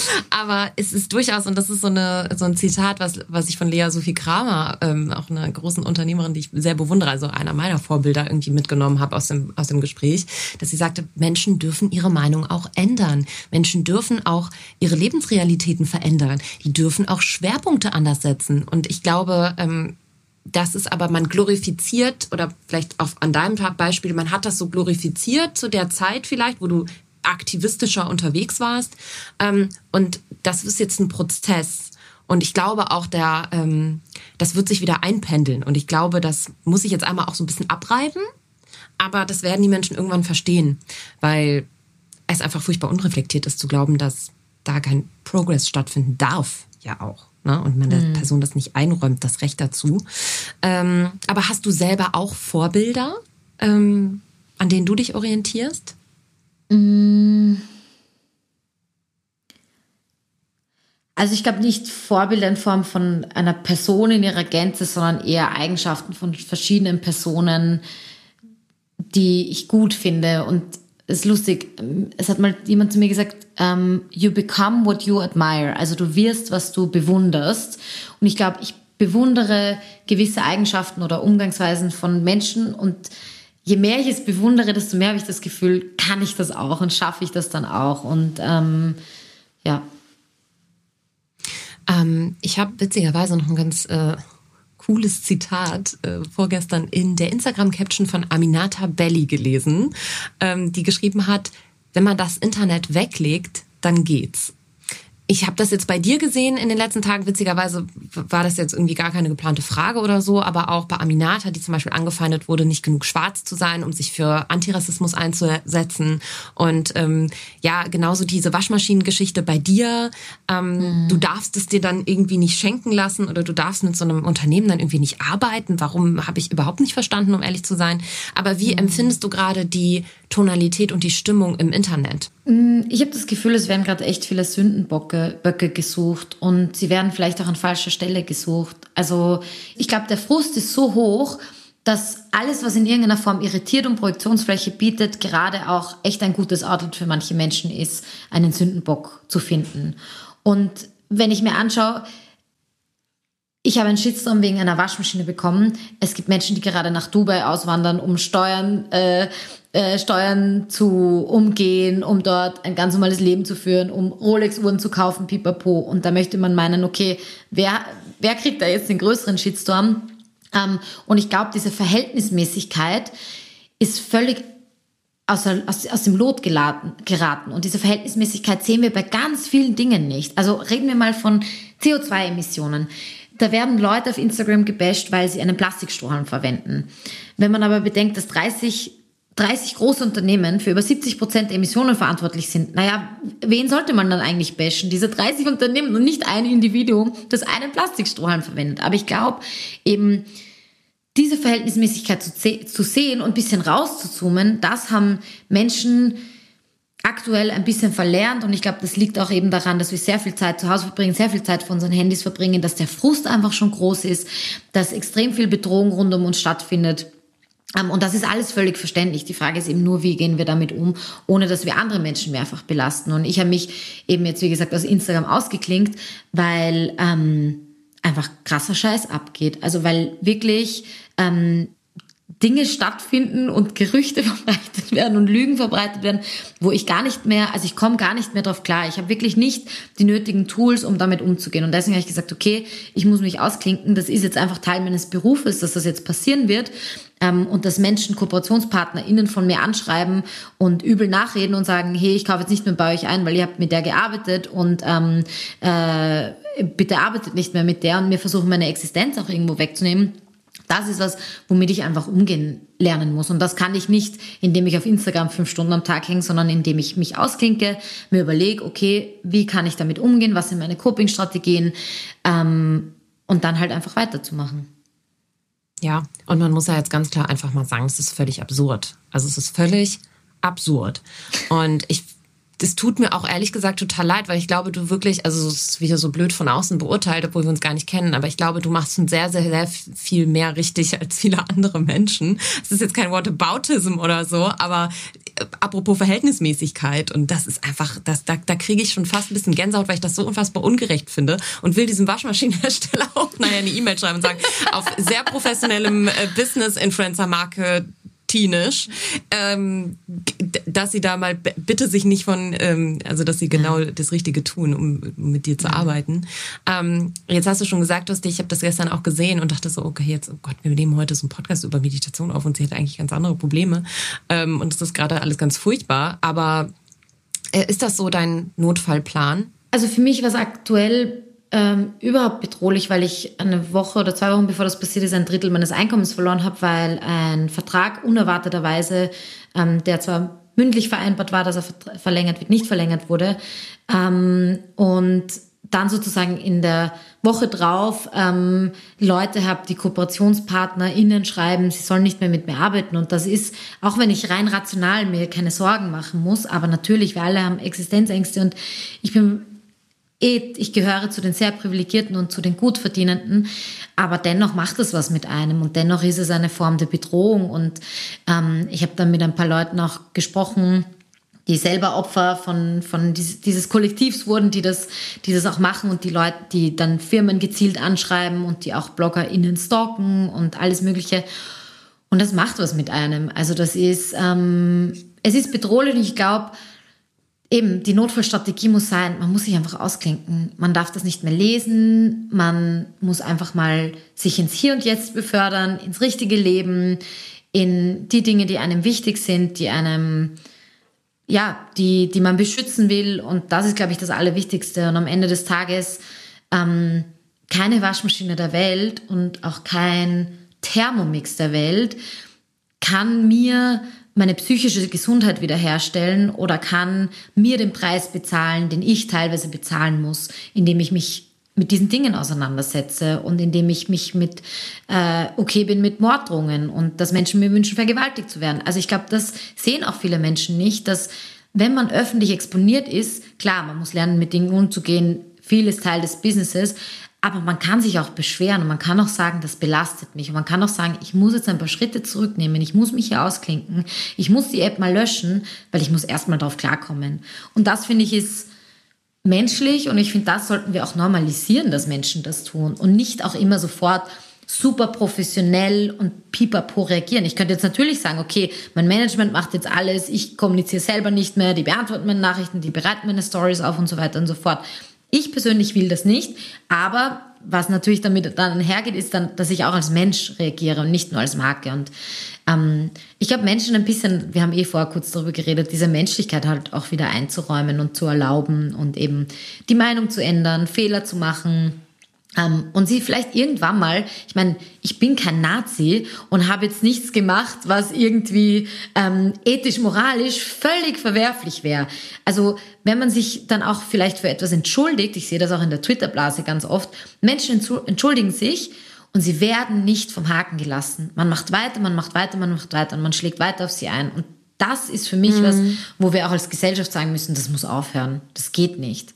Aber es ist durchaus, und das ist so, eine, so ein Zitat, was, was ich von Lea Sophie Kramer, ähm, auch einer großen Unternehmerin, die ich sehr bewundere, also einer meiner Vorbilder irgendwie mitgenommen habe aus dem, aus dem Gespräch, dass sie sagte, Menschen dürfen ihre Meinung auch ändern. Menschen dürfen auch ihre Lebensrealitäten verändern. Die dürfen auch Schwerpunkte anders setzen. Und ich glaube, ähm, das ist aber, man glorifiziert oder vielleicht auch an deinem Beispiel, man hat das so glorifiziert zu der Zeit vielleicht, wo du aktivistischer unterwegs warst. Ähm, und das ist jetzt ein Prozess. Und ich glaube auch, der, ähm, das wird sich wieder einpendeln. Und ich glaube, das muss ich jetzt einmal auch so ein bisschen abreiben. Aber das werden die Menschen irgendwann verstehen, weil es einfach furchtbar unreflektiert ist zu glauben, dass da kein Progress stattfinden darf, ja auch. Ne? Und man der mhm. Person das nicht einräumt, das Recht dazu. Ähm, aber hast du selber auch Vorbilder, ähm, an denen du dich orientierst? Mm. Also ich glaube nicht Vorbilder in Form von einer Person in ihrer Gänze, sondern eher Eigenschaften von verschiedenen Personen, die ich gut finde. Und es ist lustig, es hat mal jemand zu mir gesagt, um, ähm, you become what you admire. Also du wirst, was du bewunderst. Und ich glaube, ich bewundere gewisse Eigenschaften oder Umgangsweisen von Menschen und je mehr ich es bewundere, desto mehr habe ich das Gefühl, kann ich das auch und schaffe ich das dann auch. Und ähm, ja. Ähm, ich habe witzigerweise noch ein ganz äh, cooles Zitat äh, vorgestern in der Instagram-Caption von Aminata Belli gelesen, ähm, die geschrieben hat, wenn man das Internet weglegt, dann geht's. Ich habe das jetzt bei dir gesehen in den letzten Tagen. Witzigerweise war das jetzt irgendwie gar keine geplante Frage oder so, aber auch bei Aminata, die zum Beispiel angefeindet wurde, nicht genug schwarz zu sein, um sich für Antirassismus einzusetzen. Und ähm, ja, genauso diese Waschmaschinengeschichte bei dir. Ähm, mhm. Du darfst es dir dann irgendwie nicht schenken lassen oder du darfst mit so einem Unternehmen dann irgendwie nicht arbeiten. Warum habe ich überhaupt nicht verstanden, um ehrlich zu sein. Aber wie mhm. empfindest du gerade die Tonalität und die Stimmung im Internet? Mm, ich habe das Gefühl, es werden gerade echt viele Sündenböcke Böcke gesucht und sie werden vielleicht auch an falscher Stelle gesucht. Also ich glaube, der Frust ist so hoch, dass alles, was in irgendeiner Form irritiert und Projektionsfläche bietet, gerade auch echt ein gutes Outlet für manche Menschen ist, einen Sündenbock zu finden. Und wenn ich mir anschaue, ich habe einen Shitstorm wegen einer Waschmaschine bekommen. Es gibt Menschen, die gerade nach Dubai auswandern, um Steuern, äh, äh, Steuern zu umgehen, um dort ein ganz normales Leben zu führen, um Rolex-Uhren zu kaufen, pipapo. Und da möchte man meinen, okay, wer, wer kriegt da jetzt den größeren Shitstorm? Ähm, und ich glaube, diese Verhältnismäßigkeit ist völlig aus, aus, aus dem Lot geladen, geraten. Und diese Verhältnismäßigkeit sehen wir bei ganz vielen Dingen nicht. Also reden wir mal von CO2-Emissionen. Da werden Leute auf Instagram gebasht, weil sie einen Plastikstrohhalm verwenden. Wenn man aber bedenkt, dass 30 30 große Unternehmen für über 70 Prozent Emissionen verantwortlich sind. Naja, wen sollte man dann eigentlich bashen? Diese 30 Unternehmen und nicht ein Individuum, das einen Plastikstrohhalm verwendet. Aber ich glaube, eben diese Verhältnismäßigkeit zu, zu sehen und ein bisschen rauszuzoomen, das haben Menschen aktuell ein bisschen verlernt und ich glaube, das liegt auch eben daran, dass wir sehr viel Zeit zu Hause verbringen, sehr viel Zeit vor unseren Handys verbringen, dass der Frust einfach schon groß ist, dass extrem viel Bedrohung rund um uns stattfindet. Ähm, und das ist alles völlig verständlich. Die Frage ist eben nur, wie gehen wir damit um, ohne dass wir andere Menschen mehrfach belasten. Und ich habe mich eben jetzt, wie gesagt, aus Instagram ausgeklinkt, weil ähm, einfach krasser Scheiß abgeht. Also weil wirklich ähm, Dinge stattfinden und Gerüchte verbreitet werden und Lügen verbreitet werden, wo ich gar nicht mehr, also ich komme gar nicht mehr drauf klar. Ich habe wirklich nicht die nötigen Tools, um damit umzugehen. Und deswegen habe ich gesagt, okay, ich muss mich ausklinken. Das ist jetzt einfach Teil meines Berufes, dass das jetzt passieren wird. Ähm, und dass Menschen, KooperationspartnerInnen von mir anschreiben und übel nachreden und sagen, hey, ich kaufe jetzt nicht mehr bei euch ein, weil ihr habt mit der gearbeitet und ähm, äh, bitte arbeitet nicht mehr mit der und mir versuchen, meine Existenz auch irgendwo wegzunehmen das ist was, womit ich einfach umgehen lernen muss. Und das kann ich nicht, indem ich auf Instagram fünf Stunden am Tag hänge, sondern indem ich mich ausklinke, mir überlege, okay, wie kann ich damit umgehen, was sind meine Coping-Strategien ähm, und dann halt einfach weiterzumachen. Ja, und man muss ja jetzt ganz klar einfach mal sagen, es ist völlig absurd. Also es ist völlig absurd. Und ich das tut mir auch ehrlich gesagt total leid, weil ich glaube, du wirklich, also es ist wieder so blöd von außen beurteilt, obwohl wir uns gar nicht kennen, aber ich glaube, du machst sehr, sehr, sehr viel mehr richtig als viele andere Menschen. Es ist jetzt kein Whataboutism oder so, aber apropos Verhältnismäßigkeit und das ist einfach, das, da, da kriege ich schon fast ein bisschen Gänsehaut, weil ich das so unfassbar ungerecht finde und will diesem Waschmaschinenhersteller auch nachher eine E-Mail schreiben und sagen, auf sehr professionellem äh, Business-Influencer-Marke teenisch, ähm, dass sie da mal bitte sich nicht von, ähm, also dass sie genau ja. das Richtige tun, um, um mit dir zu ja. arbeiten. Ähm, jetzt hast du schon gesagt, du hast, ich habe das gestern auch gesehen und dachte so, okay, jetzt, oh Gott, wir nehmen heute so einen Podcast über Meditation auf und sie hat eigentlich ganz andere Probleme. Ähm, und es ist gerade alles ganz furchtbar. Aber äh, ist das so dein Notfallplan? Also für mich war es aktuell ähm, überhaupt bedrohlich, weil ich eine Woche oder zwei Wochen bevor das passiert ist, ein Drittel meines Einkommens verloren habe, weil ein Vertrag unerwarteterweise, ähm, der zwar mündlich vereinbart war, dass er verlängert wird, nicht verlängert wurde. Ähm, und dann sozusagen in der Woche drauf ähm, Leute habe, die KooperationspartnerInnen schreiben, sie sollen nicht mehr mit mir arbeiten. Und das ist, auch wenn ich rein rational mir keine Sorgen machen muss, aber natürlich, wir alle haben Existenzängste und ich bin ich gehöre zu den sehr privilegierten und zu den Gutverdienenden, aber dennoch macht es was mit einem und dennoch ist es eine Form der Bedrohung. Und ähm, ich habe dann mit ein paar Leuten auch gesprochen, die selber Opfer von, von dieses, dieses Kollektivs wurden, die das, die das auch machen und die Leute, die dann Firmen gezielt anschreiben und die auch BloggerInnen stalken und alles Mögliche. Und das macht was mit einem. Also das ist, ähm, es ist bedrohlich und ich glaube, eben, die Notfallstrategie muss sein, man muss sich einfach ausklinken. Man darf das nicht mehr lesen. Man muss einfach mal sich ins Hier und Jetzt befördern, ins richtige Leben, in die Dinge, die einem wichtig sind, die einem, ja, die, die man beschützen will. Und das ist, glaube ich, das Allerwichtigste. Und am Ende des Tages ähm, keine Waschmaschine der Welt und auch kein Thermomix der Welt kann mir meine psychische Gesundheit wiederherstellen oder kann mir den Preis bezahlen, den ich teilweise bezahlen muss, indem ich mich mit diesen Dingen auseinandersetze und indem ich mich mit äh, okay bin mit Morddrohungen und dass Menschen mir wünschen, vergewaltigt zu werden. Also ich glaube, das sehen auch viele Menschen nicht, dass wenn man öffentlich exponiert ist, klar, man muss lernen, mit Dingen umzugehen, vieles Teil des Businesses, aber man kann sich auch beschweren und man kann auch sagen, das belastet mich. Und man kann auch sagen, ich muss jetzt ein paar Schritte zurücknehmen, ich muss mich hier ausklinken, ich muss die App mal löschen, weil ich muss erstmal drauf klarkommen. Und das finde ich ist menschlich und ich finde, das sollten wir auch normalisieren, dass Menschen das tun und nicht auch immer sofort super professionell und pipapo reagieren. Ich könnte jetzt natürlich sagen, okay, mein Management macht jetzt alles, ich kommuniziere selber nicht mehr, die beantworten meine Nachrichten, die bereiten meine Stories auf und so weiter und so fort. Ich persönlich will das nicht, aber was natürlich damit dann hergeht, ist dann, dass ich auch als Mensch reagiere und nicht nur als Marke. Und ähm, ich glaube, Menschen ein bisschen, wir haben eh vorher kurz darüber geredet, diese Menschlichkeit halt auch wieder einzuräumen und zu erlauben und eben die Meinung zu ändern, Fehler zu machen und sie vielleicht irgendwann mal, ich meine, ich bin kein Nazi und habe jetzt nichts gemacht, was irgendwie ähm, ethisch, moralisch völlig verwerflich wäre. Also wenn man sich dann auch vielleicht für etwas entschuldigt, ich sehe das auch in der Twitter-Blase ganz oft, Menschen entschuldigen sich und sie werden nicht vom Haken gelassen. Man macht weiter, man macht weiter, man macht weiter und man schlägt weiter auf sie ein. Und das ist für mich mhm. was, wo wir auch als Gesellschaft sagen müssen, das muss aufhören. Das geht nicht.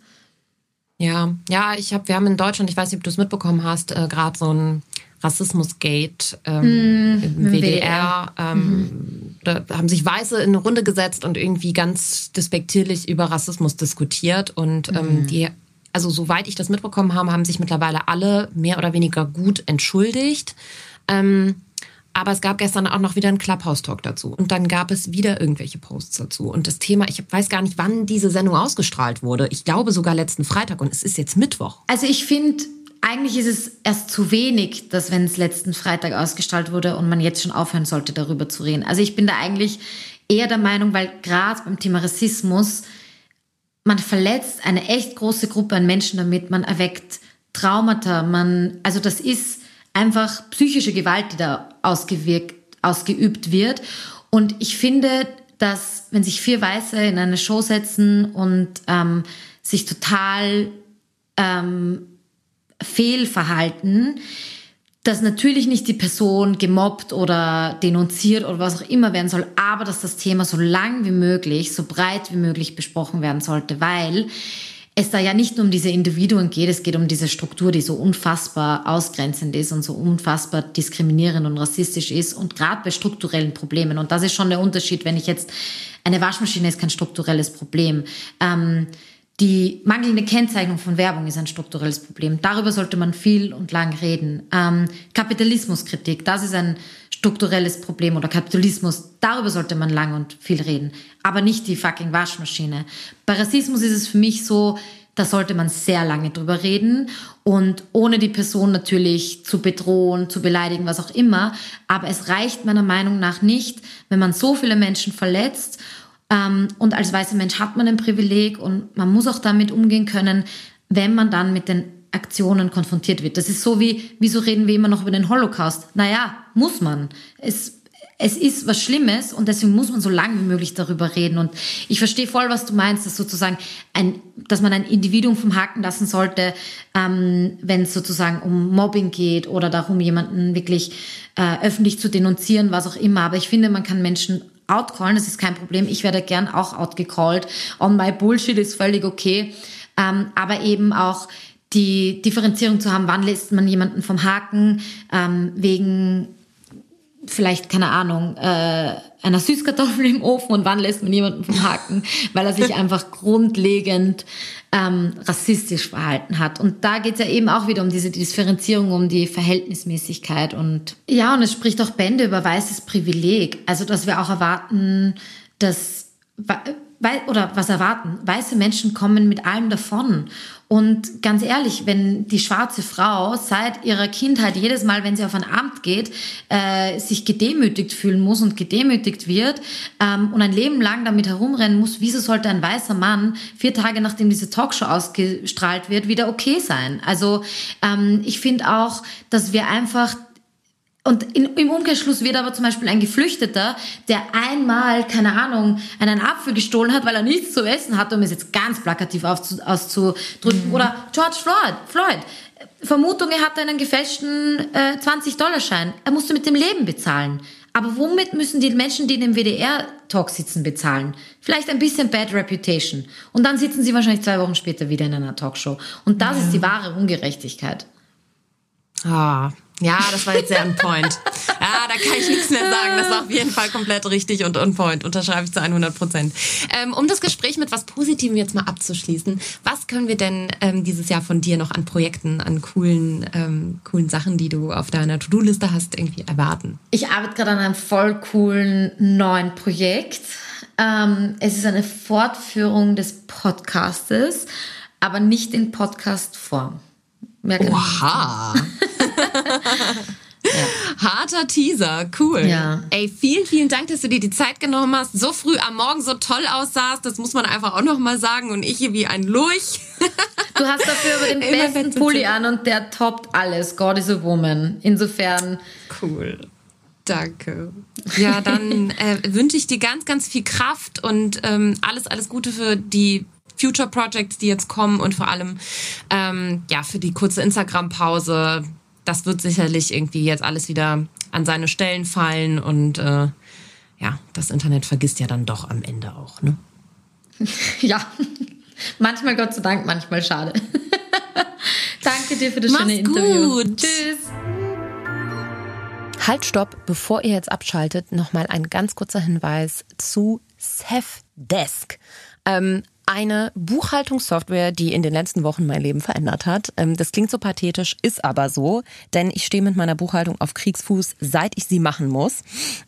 Ja, ja, ich habe, wir haben in Deutschland, ich weiß nicht, ob du es mitbekommen hast, äh, gerade so ein Rassismusgate ähm, mm, im WDR. Ähm, mhm. Da haben sich Weiße in eine Runde gesetzt und irgendwie ganz despektierlich über Rassismus diskutiert. Und ähm, mhm. die, also soweit ich das mitbekommen habe, haben sich mittlerweile alle mehr oder weniger gut entschuldigt. Ähm, aber es gab gestern auch noch wieder einen Clubhouse-Talk dazu. Und dann gab es wieder irgendwelche Posts dazu. Und das Thema, ich weiß gar nicht, wann diese Sendung ausgestrahlt wurde. Ich glaube sogar letzten Freitag und es ist jetzt Mittwoch. Also ich finde, eigentlich ist es erst zu wenig, dass wenn es letzten Freitag ausgestrahlt wurde und man jetzt schon aufhören sollte, darüber zu reden. Also ich bin da eigentlich eher der Meinung, weil gerade beim Thema Rassismus, man verletzt eine echt große Gruppe an Menschen damit, man erweckt Traumata, man, also das ist einfach psychische Gewalt, die da ausgewirkt, ausgeübt wird. Und ich finde, dass wenn sich vier Weiße in eine Show setzen und ähm, sich total ähm, fehlverhalten, dass natürlich nicht die Person gemobbt oder denunziert oder was auch immer werden soll, aber dass das Thema so lang wie möglich, so breit wie möglich besprochen werden sollte, weil es da ja nicht nur um diese Individuen geht, es geht um diese Struktur, die so unfassbar ausgrenzend ist und so unfassbar diskriminierend und rassistisch ist und gerade bei strukturellen Problemen. Und das ist schon der Unterschied, wenn ich jetzt, eine Waschmaschine ist kein strukturelles Problem. Ähm, die mangelnde Kennzeichnung von Werbung ist ein strukturelles Problem. Darüber sollte man viel und lang reden. Ähm, Kapitalismuskritik, das ist ein strukturelles Problem oder Kapitalismus, darüber sollte man lang und viel reden, aber nicht die fucking Waschmaschine. Bei Rassismus ist es für mich so, da sollte man sehr lange drüber reden und ohne die Person natürlich zu bedrohen, zu beleidigen, was auch immer. Aber es reicht meiner Meinung nach nicht, wenn man so viele Menschen verletzt. Ähm, und als weißer Mensch hat man ein Privileg und man muss auch damit umgehen können, wenn man dann mit den Aktionen konfrontiert wird. Das ist so wie, wieso reden wir immer noch über den Holocaust? Naja, muss man. Es, es ist was Schlimmes und deswegen muss man so lange wie möglich darüber reden. Und ich verstehe voll, was du meinst, dass sozusagen ein, dass man ein Individuum vom Haken lassen sollte, ähm, wenn es sozusagen um Mobbing geht oder darum, jemanden wirklich äh, öffentlich zu denunzieren, was auch immer. Aber ich finde, man kann Menschen outcallen, das ist kein Problem. Ich werde gern auch outgecallt. On my bullshit ist völlig okay. Ähm, aber eben auch die Differenzierung zu haben, wann lässt man jemanden vom Haken ähm, wegen vielleicht, keine Ahnung, äh, einer Süßkartoffel im Ofen und wann lässt man jemanden vom Haken, weil er sich einfach grundlegend ähm, rassistisch verhalten hat. Und da geht es ja eben auch wieder um diese Differenzierung, um die Verhältnismäßigkeit. Und ja, und es spricht auch Bände über weißes Privileg. Also, dass wir auch erwarten, dass oder was erwarten? Weiße Menschen kommen mit allem davon. Und ganz ehrlich, wenn die schwarze Frau seit ihrer Kindheit jedes Mal, wenn sie auf ein Amt geht, äh, sich gedemütigt fühlen muss und gedemütigt wird ähm, und ein Leben lang damit herumrennen muss, wieso sollte ein weißer Mann vier Tage nachdem diese Talkshow ausgestrahlt wird, wieder okay sein? Also ähm, ich finde auch, dass wir einfach und in, im Umkehrschluss wird aber zum Beispiel ein Geflüchteter, der einmal, keine Ahnung, einen Apfel gestohlen hat, weil er nichts zu essen hatte, um es jetzt ganz plakativ auszudrücken, mhm. oder George Floyd, Floyd. Vermutung, er hatte einen gefälschten äh, 20-Dollar-Schein. Er musste mit dem Leben bezahlen. Aber womit müssen die Menschen, die in dem WDR-Talk sitzen, bezahlen? Vielleicht ein bisschen Bad Reputation. Und dann sitzen sie wahrscheinlich zwei Wochen später wieder in einer Talkshow. Und das ja. ist die wahre Ungerechtigkeit. Ah, ja, das war jetzt sehr on point. Ja, da kann ich nichts mehr sagen. Das war auf jeden Fall komplett richtig und on point. Unterschreibe ich zu 100 Prozent. Ähm, um das Gespräch mit was Positivem jetzt mal abzuschließen, was können wir denn ähm, dieses Jahr von dir noch an Projekten, an coolen, ähm, coolen Sachen, die du auf deiner To-Do-Liste hast, irgendwie erwarten? Ich arbeite gerade an einem voll coolen neuen Projekt. Ähm, es ist eine Fortführung des Podcastes, aber nicht in Podcast-Form. Oha! Ja. Harter Teaser, cool. Ja. Ey, vielen, vielen Dank, dass du dir die Zeit genommen hast. So früh am Morgen so toll aussahst, das muss man einfach auch noch mal sagen. Und ich hier wie ein Lurch. Du hast dafür über den besten Pulli an und der toppt alles. God is a woman. Insofern. Cool. Danke. Ja, dann äh, wünsche ich dir ganz, ganz viel Kraft und ähm, alles, alles Gute für die Future Projects, die jetzt kommen und vor allem ähm, ja für die kurze Instagram-Pause das wird sicherlich irgendwie jetzt alles wieder an seine Stellen fallen und äh, ja, das Internet vergisst ja dann doch am Ende auch, ne? ja, manchmal Gott sei Dank, manchmal schade. Danke dir für das Mach's schöne Interview. Gut. Tschüss. Halt, stopp, bevor ihr jetzt abschaltet, nochmal ein ganz kurzer Hinweis zu Safdesk. Ähm, eine Buchhaltungssoftware, die in den letzten Wochen mein Leben verändert hat. Ähm, das klingt so pathetisch, ist aber so, denn ich stehe mit meiner Buchhaltung auf Kriegsfuß, seit ich sie machen muss.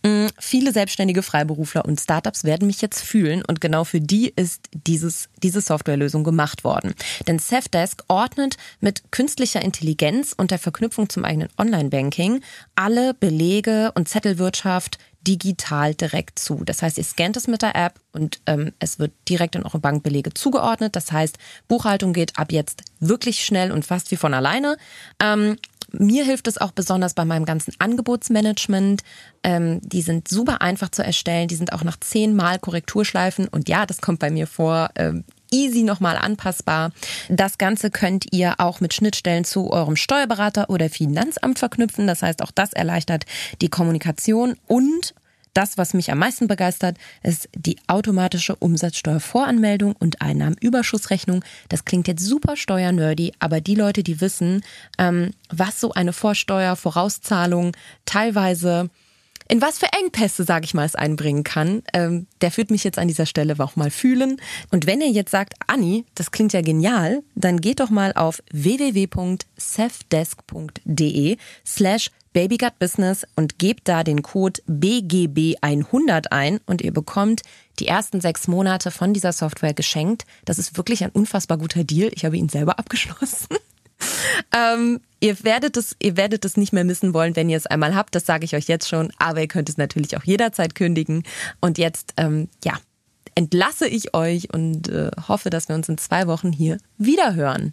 Mm, viele selbstständige Freiberufler und Startups werden mich jetzt fühlen und genau für die ist dieses, diese Softwarelösung gemacht worden. Denn Safdesk ordnet mit künstlicher Intelligenz und der Verknüpfung zum eigenen Online-Banking alle Belege und Zettelwirtschaft digital direkt zu. Das heißt, ihr scannt es mit der App und ähm, es wird direkt in eure Bankbelege zugeordnet. Das heißt, Buchhaltung geht ab jetzt wirklich schnell und fast wie von alleine. Ähm, mir hilft es auch besonders bei meinem ganzen Angebotsmanagement. Ähm, die sind super einfach zu erstellen. Die sind auch nach zehnmal Korrekturschleifen. Und ja, das kommt bei mir vor. Ähm, easy nochmal anpassbar. Das Ganze könnt ihr auch mit Schnittstellen zu eurem Steuerberater oder Finanzamt verknüpfen. Das heißt, auch das erleichtert die Kommunikation und das, was mich am meisten begeistert, ist die automatische Umsatzsteuervoranmeldung und Einnahmenüberschussrechnung. Das klingt jetzt super steuernerdy, aber die Leute, die wissen, ähm, was so eine Vorsteuer, Vorauszahlung teilweise in was für Engpässe, sage ich mal, es einbringen kann, ähm, der führt mich jetzt an dieser Stelle auch mal fühlen. Und wenn ihr jetzt sagt, Anni, das klingt ja genial, dann geht doch mal auf www.safdesk.de slash babygutbusiness und gebt da den Code BGB100 ein und ihr bekommt die ersten sechs Monate von dieser Software geschenkt. Das ist wirklich ein unfassbar guter Deal. Ich habe ihn selber abgeschlossen. ähm, ihr werdet es, ihr werdet es nicht mehr missen wollen, wenn ihr es einmal habt. Das sage ich euch jetzt schon. Aber ihr könnt es natürlich auch jederzeit kündigen. Und jetzt, ähm, ja, entlasse ich euch und äh, hoffe, dass wir uns in zwei Wochen hier wieder hören.